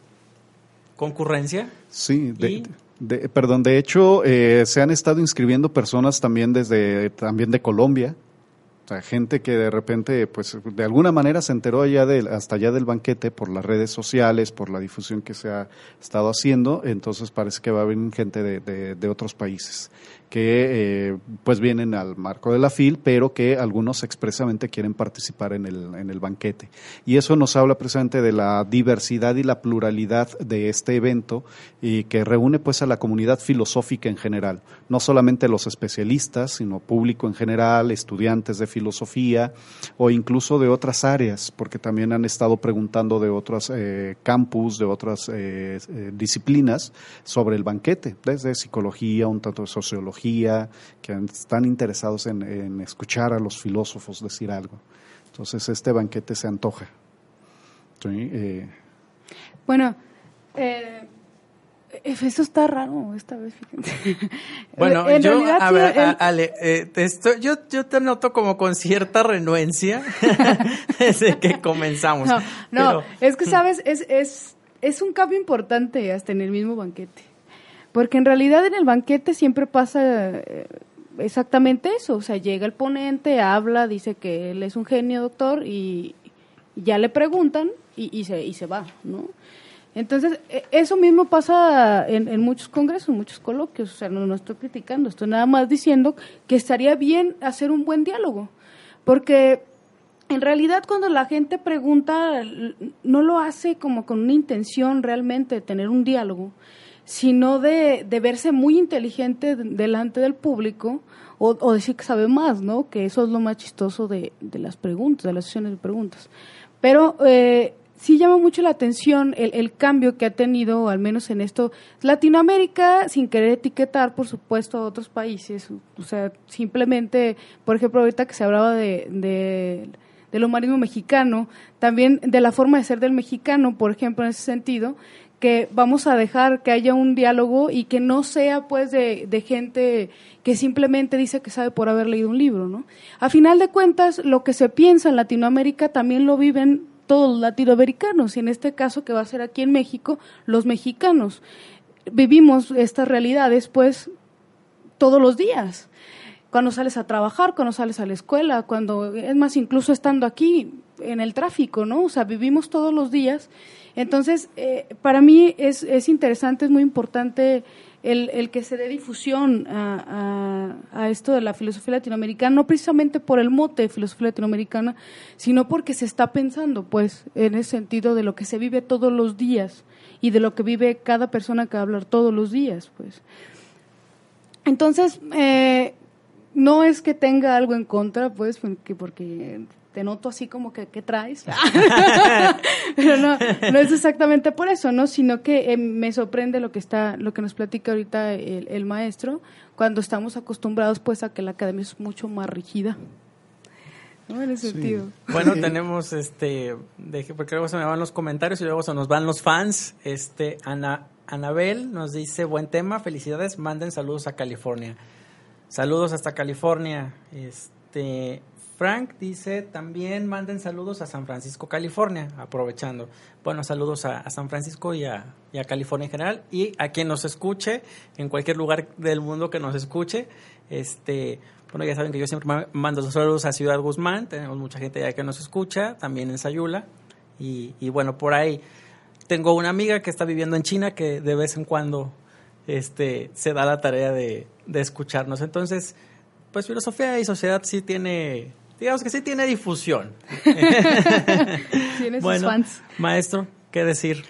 concurrencia. Sí, de, perdón, de hecho eh, se han estado inscribiendo personas también desde también de Colombia, gente que de repente, pues de alguna manera se enteró allá de, hasta allá del banquete por las redes sociales, por la difusión que se ha estado haciendo, entonces parece que va a venir gente de, de, de otros países que eh, pues vienen al marco de la FIL, pero que algunos expresamente quieren participar en el, en el banquete. Y eso nos habla precisamente de la diversidad y la pluralidad de este evento y que reúne pues a la comunidad filosófica en general, no solamente los especialistas, sino público en general, estudiantes de filosofía o incluso de otras áreas, porque también han estado preguntando de otros eh, campus, de otras eh, disciplinas sobre el banquete, desde psicología, un tanto de sociología que están interesados en, escuchar a los filósofos decir algo. Entonces este banquete se antoja. Eh, bueno, eh, eso está raro esta vez, Bueno, yo, a ver, Ale, eh, yo, yo te noto como con cierta renuencia desde que comenzamos. No, no es que, ¿sabes? Es, es, es un cambio importante hasta en el mismo banquete. Porque en realidad en el banquete siempre pasa eh, exactamente eso, o sea, llega el ponente, habla, dice que él es un genio doctor y ya le preguntan y, y, se, y se va, ¿no? Entonces, e, eso mismo pasa en, en, muchos congresos, muchos coloquios, o sea, no, no estoy criticando, estoy nada más diciendo que estaría bien hacer un buen diálogo, porque en realidad cuando la gente pregunta, no lo hace como con una intención realmente de tener un diálogo, sino de, verse muy inteligente delante del público o, decir que sabe más, ¿no? Que eso es lo más chistoso de, de las preguntas, de las sesiones de preguntas. Pero eh, sí llama mucho la atención el, el, cambio que ha tenido, al menos en esto, Latinoamérica, sin querer etiquetar, por supuesto, a otros países. O sea, simplemente, por ejemplo, ahorita que se hablaba de, de del humanismo mexicano, también de la forma de ser del mexicano, por ejemplo, en ese sentido, que vamos a dejar que haya un diálogo y que no sea pues de, gente que simplemente dice que sabe por haber leído un libro, ¿no? A final de cuentas, lo que se piensa en Latinoamérica también lo viven todos los latinoamericanos, y en este caso que va a ser aquí en México, los mexicanos. Vivimos estas realidades pues todos los días. Cuando sales a trabajar, cuando sales a la escuela, cuando, es más, incluso estando aquí en el tráfico, ¿no? O sea, vivimos todos los días entonces, eh, para mí es, es interesante, es muy importante el, el que se dé difusión a, a, esto de la filosofía latinoamericana, no precisamente por el mote de filosofía latinoamericana, sino porque se está pensando, pues, en ese sentido de lo que se vive todos los días y de lo que vive cada persona que va a hablar todos los días, pues. Entonces, eh, no es que tenga algo en contra, pues, porque te noto así como que, ¿qué traes? Pero no, no es exactamente por eso, ¿no? Sino que eh, me sorprende lo que está, lo que nos platica ahorita el, maestro, cuando estamos acostumbrados pues a que la academia es mucho más rígida. ¿no? En ese sentido. Bueno, tenemos este, porque luego se me van los comentarios y luego se nos van los fans. Este, Ana, Anabel nos dice, buen tema, felicidades, manden saludos a California. Saludos hasta California. Este, Frank dice, también manden saludos a San Francisco, California, aprovechando. Bueno, saludos a, San Francisco y a, California en general y a quien nos escuche, en cualquier lugar del mundo que nos escuche. Este, bueno, ya saben que yo siempre mando saludos a Ciudad Guzmán, tenemos mucha gente allá que nos escucha, también en Sayula. Y, y bueno, por ahí tengo una amiga que está viviendo en China que de vez en cuando este, se da la tarea de, escucharnos. Entonces, pues filosofía y sociedad sí tiene, digamos que sí tiene difusión. tiene sus fans. Maestro, ¿qué decir?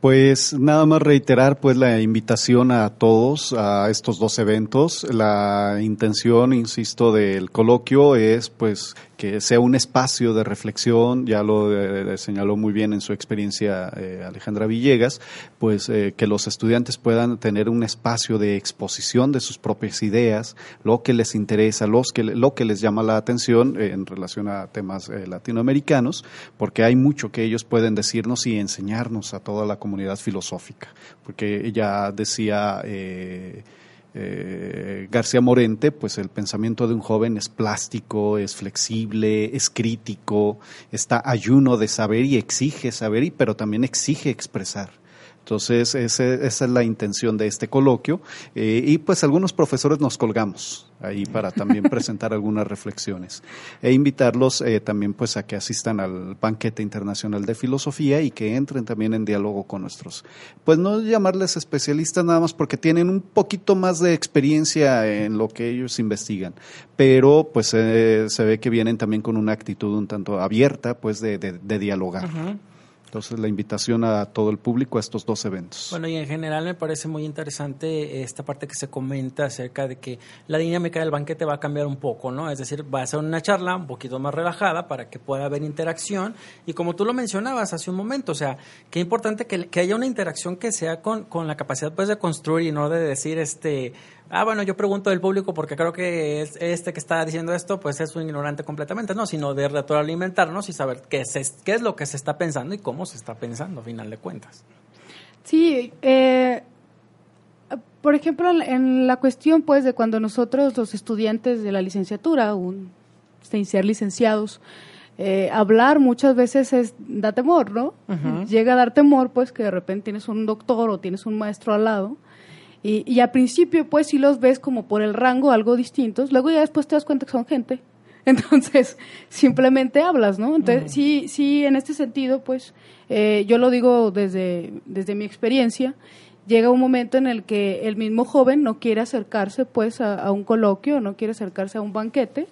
Pues nada más reiterar pues la invitación a todos a estos dos eventos. La intención, insisto, del coloquio es pues que sea un espacio de reflexión, ya lo eh, señaló muy bien en su experiencia eh, Alejandra Villegas, pues eh, que los estudiantes puedan tener un espacio de exposición de sus propias ideas, lo que les interesa, los que, lo que les llama la atención en relación a temas latinoamericanos, porque hay mucho que ellos pueden decirnos y enseñarnos a toda la comunidad filosófica, porque ella decía... Eh, García Morente, pues el pensamiento de un joven es plástico, es flexible, es crítico, está ayuno de saber y exige saber, y, pero también exige expresar. Entonces, esa es la intención de este coloquio. Eh, y pues algunos profesores nos colgamos ahí para también presentar algunas reflexiones. E invitarlos eh, también pues a que asistan al banquete internacional de filosofía y que entren también en diálogo con nuestros. Pues no llamarles especialistas nada más porque tienen un poquito más de experiencia en lo que ellos investigan, pero pues eh, se ve que vienen también con una actitud un tanto abierta pues de, de, dialogar. Entonces, la invitación a todo el público a estos dos eventos. Bueno, y en general me parece muy interesante esta parte que se comenta acerca de que la dinámica del banquete va a cambiar un poco, ¿no? Es decir, va a ser una charla un poquito más relajada para que pueda haber interacción. Y como tú lo mencionabas hace un momento, o sea, qué importante que, haya una interacción que sea con, con la capacidad pues, de construir y no de decir, este, ah, bueno, yo pregunto del público porque creo que este que está diciendo esto, pues es un ignorante completamente, no, sino de retroalimentarnos y saber qué es, qué es lo que se está pensando y cómo se está pensando, a final de cuentas. Sí, eh, por ejemplo, en la cuestión, pues, de cuando nosotros, los estudiantes de la licenciatura, un, sin ser licenciados, eh, hablar muchas veces es, da temor, ¿no? Llega a dar temor, pues, que de repente tienes un doctor o tienes un maestro al lado y, y al principio, pues, sí los ves como por el rango algo distintos. Luego ya después te das cuenta que son gente. Entonces, simplemente hablas, ¿no? Entonces, sí, sí, en este sentido, pues, eh, yo lo digo desde, desde mi experiencia, llega un momento en el que el mismo joven no quiere acercarse, pues, a, a un coloquio, no quiere acercarse a un banquete,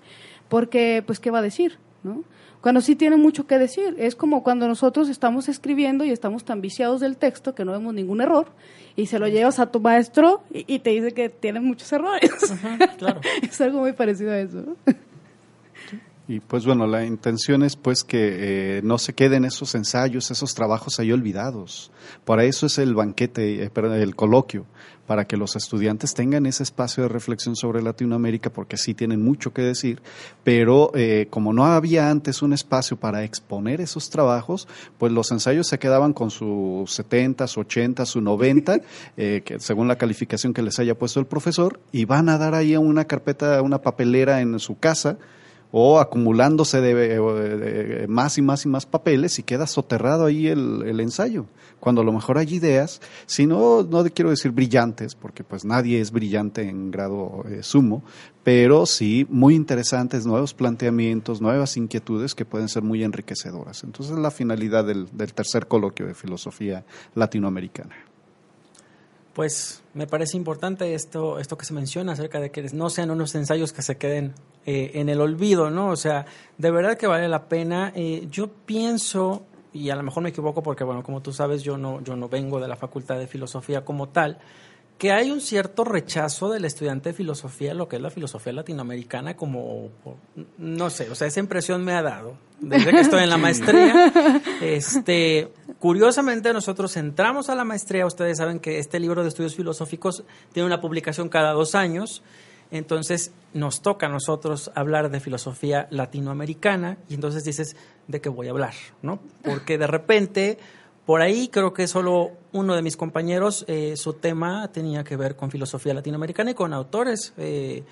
porque, pues, ¿qué va a decir? ¿no? Cuando sí tiene mucho que decir. Es como cuando nosotros estamos escribiendo y estamos tan viciados del texto que no vemos ningún error y se lo llevas a tu maestro y, te dice que tiene muchos errores. claro. es algo muy parecido a eso. Y pues bueno, la intención es pues que eh, no se queden esos ensayos, esos trabajos ahí olvidados. Para eso es el banquete, eh, el coloquio, para que los estudiantes tengan ese espacio de reflexión sobre Latinoamérica, porque sí tienen mucho que decir, pero eh, como no había antes un espacio para exponer esos trabajos, pues los ensayos se quedaban con sus 70, su 80, su 90, eh, que según la calificación que les haya puesto el profesor, y van a dar ahí una carpeta, una papelera en su casa, o acumulándose de, más y más y más papeles y queda soterrado ahí el, ensayo, cuando a lo mejor hay ideas, si no, no quiero decir brillantes, porque pues nadie es brillante en grado eh, sumo, pero sí muy interesantes, nuevos planteamientos, nuevas inquietudes que pueden ser muy enriquecedoras. Entonces la finalidad del tercer coloquio de filosofía latinoamericana. Pues me parece importante esto, esto que se menciona acerca de que no sean unos ensayos que se queden eh, en el olvido, ¿no? O sea, de verdad que vale la pena. Eh, yo pienso, y a lo mejor me equivoco porque, bueno, como tú sabes, yo no, yo no vengo de la Facultad de Filosofía como tal, que hay un cierto rechazo del estudiante de filosofía, lo que es la filosofía latinoamericana, como, no sé, o sea, esa impresión me ha dado desde que estoy en la maestría. Este, curiosamente, nosotros entramos a la maestría, ustedes saben que este libro de estudios filosóficos tiene una publicación cada dos años, entonces nos toca a nosotros hablar de filosofía latinoamericana y entonces dices, ¿de qué voy a hablar? ¿no? Porque de repente por ahí creo que solo uno de mis compañeros, eh, su tema tenía que ver con filosofía latinoamericana y con autores. Eh,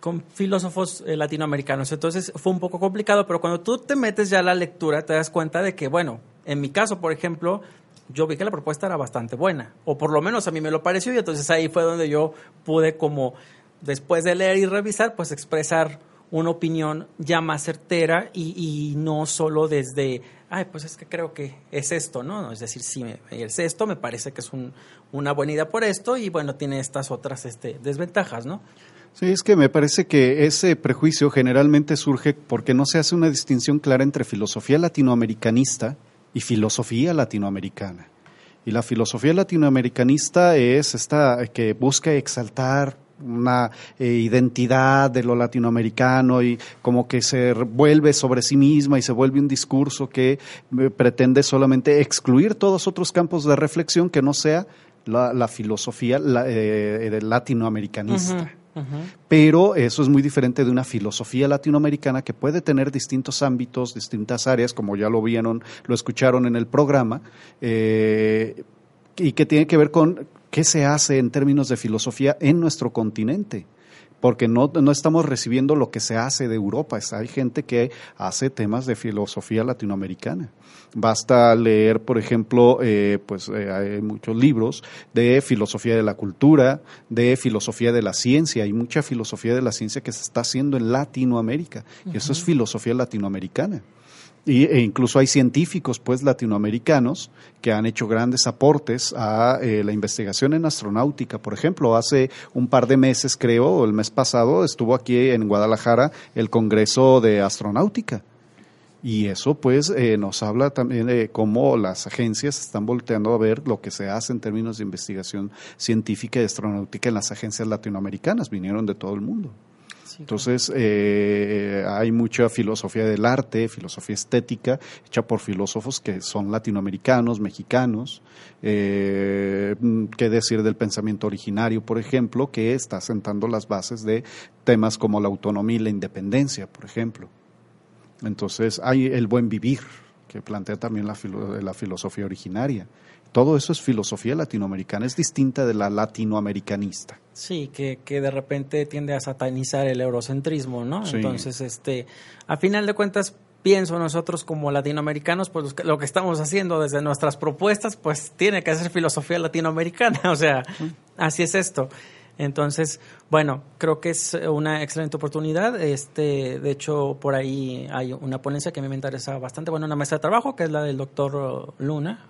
con filósofos eh, latinoamericanos. Entonces fue un poco complicado, pero cuando tú te metes ya a la lectura, te das cuenta de que, bueno, en mi caso, por ejemplo, yo vi que la propuesta era bastante buena, o por lo menos a mí me lo pareció, y entonces ahí fue donde yo pude como, después de leer y revisar, pues expresar una opinión ya más certera y, no solo desde, ay, pues es que creo que es esto, ¿no? Es decir, sí, es esto, me parece que es una buena idea por esto y bueno, tiene estas otras este, desventajas, ¿no? Sí, es que me parece que ese prejuicio generalmente surge porque no se hace una distinción clara entre filosofía latinoamericanista y filosofía latinoamericana. Y la filosofía latinoamericanista es esta que busca exaltar una eh, identidad de lo latinoamericano y como que se vuelve sobre sí misma y se vuelve un discurso que eh, pretende solamente excluir todos otros campos de reflexión que no sea la, filosofía eh, latinoamericanista. Pero eso es muy diferente de una filosofía latinoamericana que puede tener distintos ámbitos, distintas áreas, como ya lo vieron, lo escucharon en el programa, eh, y que tiene que ver con qué se hace en términos de filosofía en nuestro continente porque no, no estamos recibiendo lo que se hace de Europa. hay gente que hace temas de filosofía latinoamericana. Basta leer, por ejemplo, eh, pues eh, hay muchos libros de filosofía de la cultura, de filosofía de la ciencia. Hay mucha filosofía de la ciencia que se está haciendo en Latinoamérica. Y eso es filosofía latinoamericana. Y, e incluso hay científicos pues latinoamericanos que han hecho grandes aportes a eh, la investigación en astronáutica. Por ejemplo, hace un par de meses, creo, el mes pasado, estuvo aquí en Guadalajara el Congreso de Astronáutica. Y eso pues eh, nos habla también de cómo las agencias están volteando a ver lo que se hace en términos de investigación científica y astronáutica en las agencias latinoamericanas. Vinieron de todo el mundo. Entonces, eh, hay mucha filosofía del arte, filosofía estética, hecha por filósofos que son latinoamericanos, mexicanos. Eh, ¿Qué decir del pensamiento originario, por ejemplo, que está sentando las bases de temas como la autonomía y la independencia, por ejemplo? Entonces, hay el buen vivir, que plantea también la, la filosofía originaria. Todo eso es filosofía latinoamericana, es distinta de la latinoamericanista. Sí, que, que de repente tiende a satanizar el eurocentrismo, ¿no? Entonces, este, a final de cuentas, pienso nosotros como latinoamericanos, pues lo que estamos haciendo desde nuestras propuestas, pues tiene que ser filosofía latinoamericana, o sea, así es esto. Entonces, bueno, creo que es una excelente oportunidad. Este, de hecho, por ahí hay una ponencia que me interesa bastante, bueno, una mesa de trabajo, que es la del doctor Luna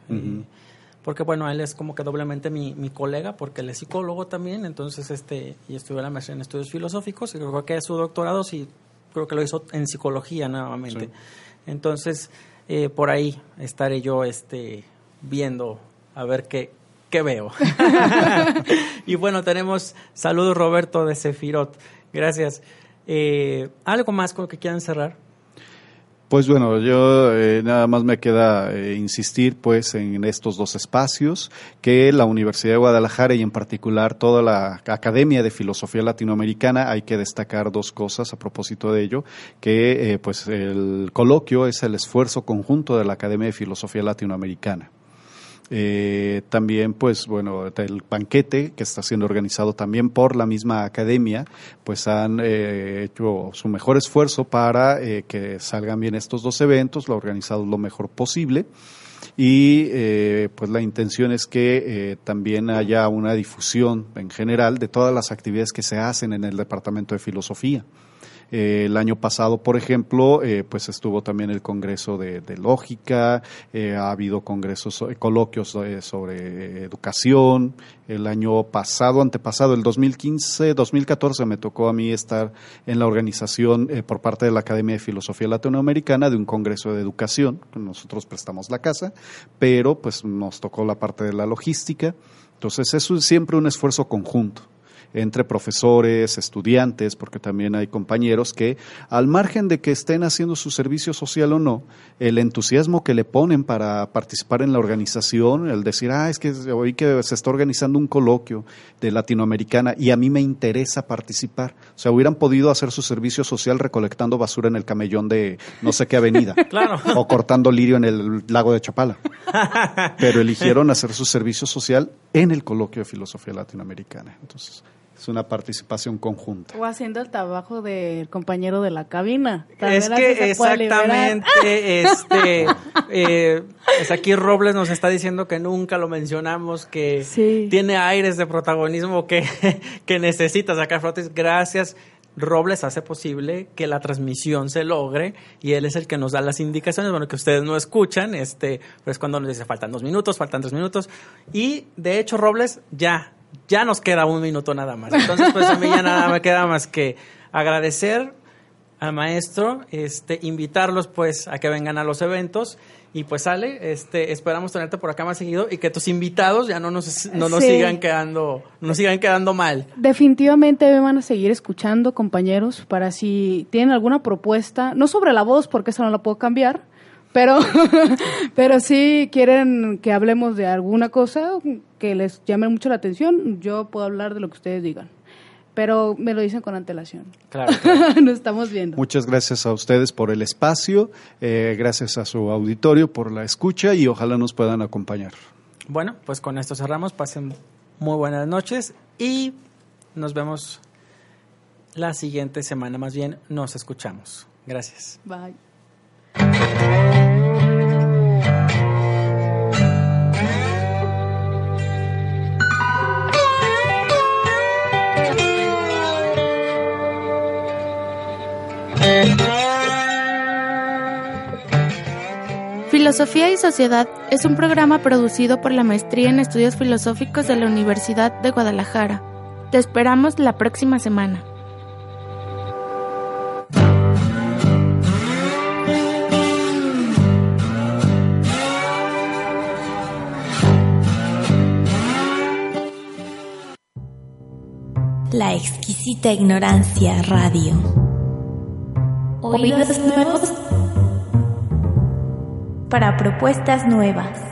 porque bueno, él es como que doblemente mi, mi colega, porque él es psicólogo también, entonces este, y estudió la maestría en estudios filosóficos, y creo que es su doctorado, sí, creo que lo hizo en psicología nuevamente. Entonces, eh, por ahí estaré yo este, viendo a ver qué, qué veo. y bueno, tenemos saludos Roberto de Sefirot. Gracias. Eh, ¿Algo más con lo que quieran cerrar? Pues bueno, yo eh, nada más me queda eh, insistir pues en estos dos espacios que la Universidad de Guadalajara y en particular toda la Academia de Filosofía Latinoamericana hay que destacar dos cosas a propósito de ello, que eh, pues el coloquio es el esfuerzo conjunto de la Academia de Filosofía Latinoamericana. Eh, también, pues bueno, el banquete que está siendo organizado también por la misma academia, pues han eh, hecho su mejor esfuerzo para eh, que salgan bien estos dos eventos, lo ha organizado lo mejor posible y pues la intención es que también haya una difusión en general de todas las actividades que se hacen en el Departamento de Filosofía. Eh, el año pasado, por ejemplo, eh, pues estuvo también el Congreso de, Lógica, eh, ha habido congresos, coloquios sobre educación. El año pasado, antepasado, el 2015, 2014, me tocó a mí estar en la organización por parte de la Academia de Filosofía Latinoamericana de un Congreso de Educación. Nosotros prestamos la casa, pero pues nos tocó la parte de la logística. Entonces, eso es siempre un esfuerzo conjunto entre profesores, estudiantes, porque también hay compañeros que, al margen de que estén haciendo su servicio social o no, el entusiasmo que le ponen para participar en la organización, el decir, ah, es que hoy que se está organizando un coloquio de latinoamericana y a mí me interesa participar. O sea, hubieran podido hacer su servicio social recolectando basura en el camellón de no sé qué avenida. Claro. O cortando lirio en el lago de Chapala. Pero eligieron hacer su servicio social en el coloquio de filosofía latinoamericana. Entonces, es una participación conjunta. O haciendo el trabajo del compañero de la cabina. Es que exactamente, este, eh, es aquí Robles nos está diciendo que nunca lo mencionamos, que tiene aires de protagonismo que, que necesita sacar flotes. Gracias. Robles hace posible que la transmisión se logre y él es el que nos da las indicaciones, bueno, que ustedes no escuchan, este, pues cuando nos dice faltan dos minutos, faltan tres minutos. Y de hecho, Robles, ya, ya nos queda un minuto nada más. Entonces, pues a mí ya nada me queda más que agradecer al maestro, este, invitarlos pues a que vengan a los eventos y pues sale, este, esperamos tenerte por acá más seguido y que tus invitados ya no nos, no nos sigan quedando, no sigan quedando mal. Definitivamente me van a seguir escuchando, compañeros, para si tienen alguna propuesta, no sobre la voz, porque esa no la puedo cambiar, pero, pero si quieren que hablemos de alguna cosa que les llame mucho la atención, yo puedo hablar de lo que ustedes digan pero me lo dicen con antelación. Claro. Nos estamos viendo. Muchas gracias a ustedes por el espacio, eh, gracias a su auditorio por la escucha y ojalá nos puedan acompañar. Bueno, pues con esto cerramos. Pasen muy buenas noches y nos vemos la siguiente semana. Más bien, nos escuchamos. Gracias. Bye. Filosofía y Sociedad es un programa producido por la Maestría en Estudios Filosóficos de la Universidad de Guadalajara. Te esperamos la próxima semana. La exquisita ignorancia radio. Oídos nuevos para propuestas nuevas.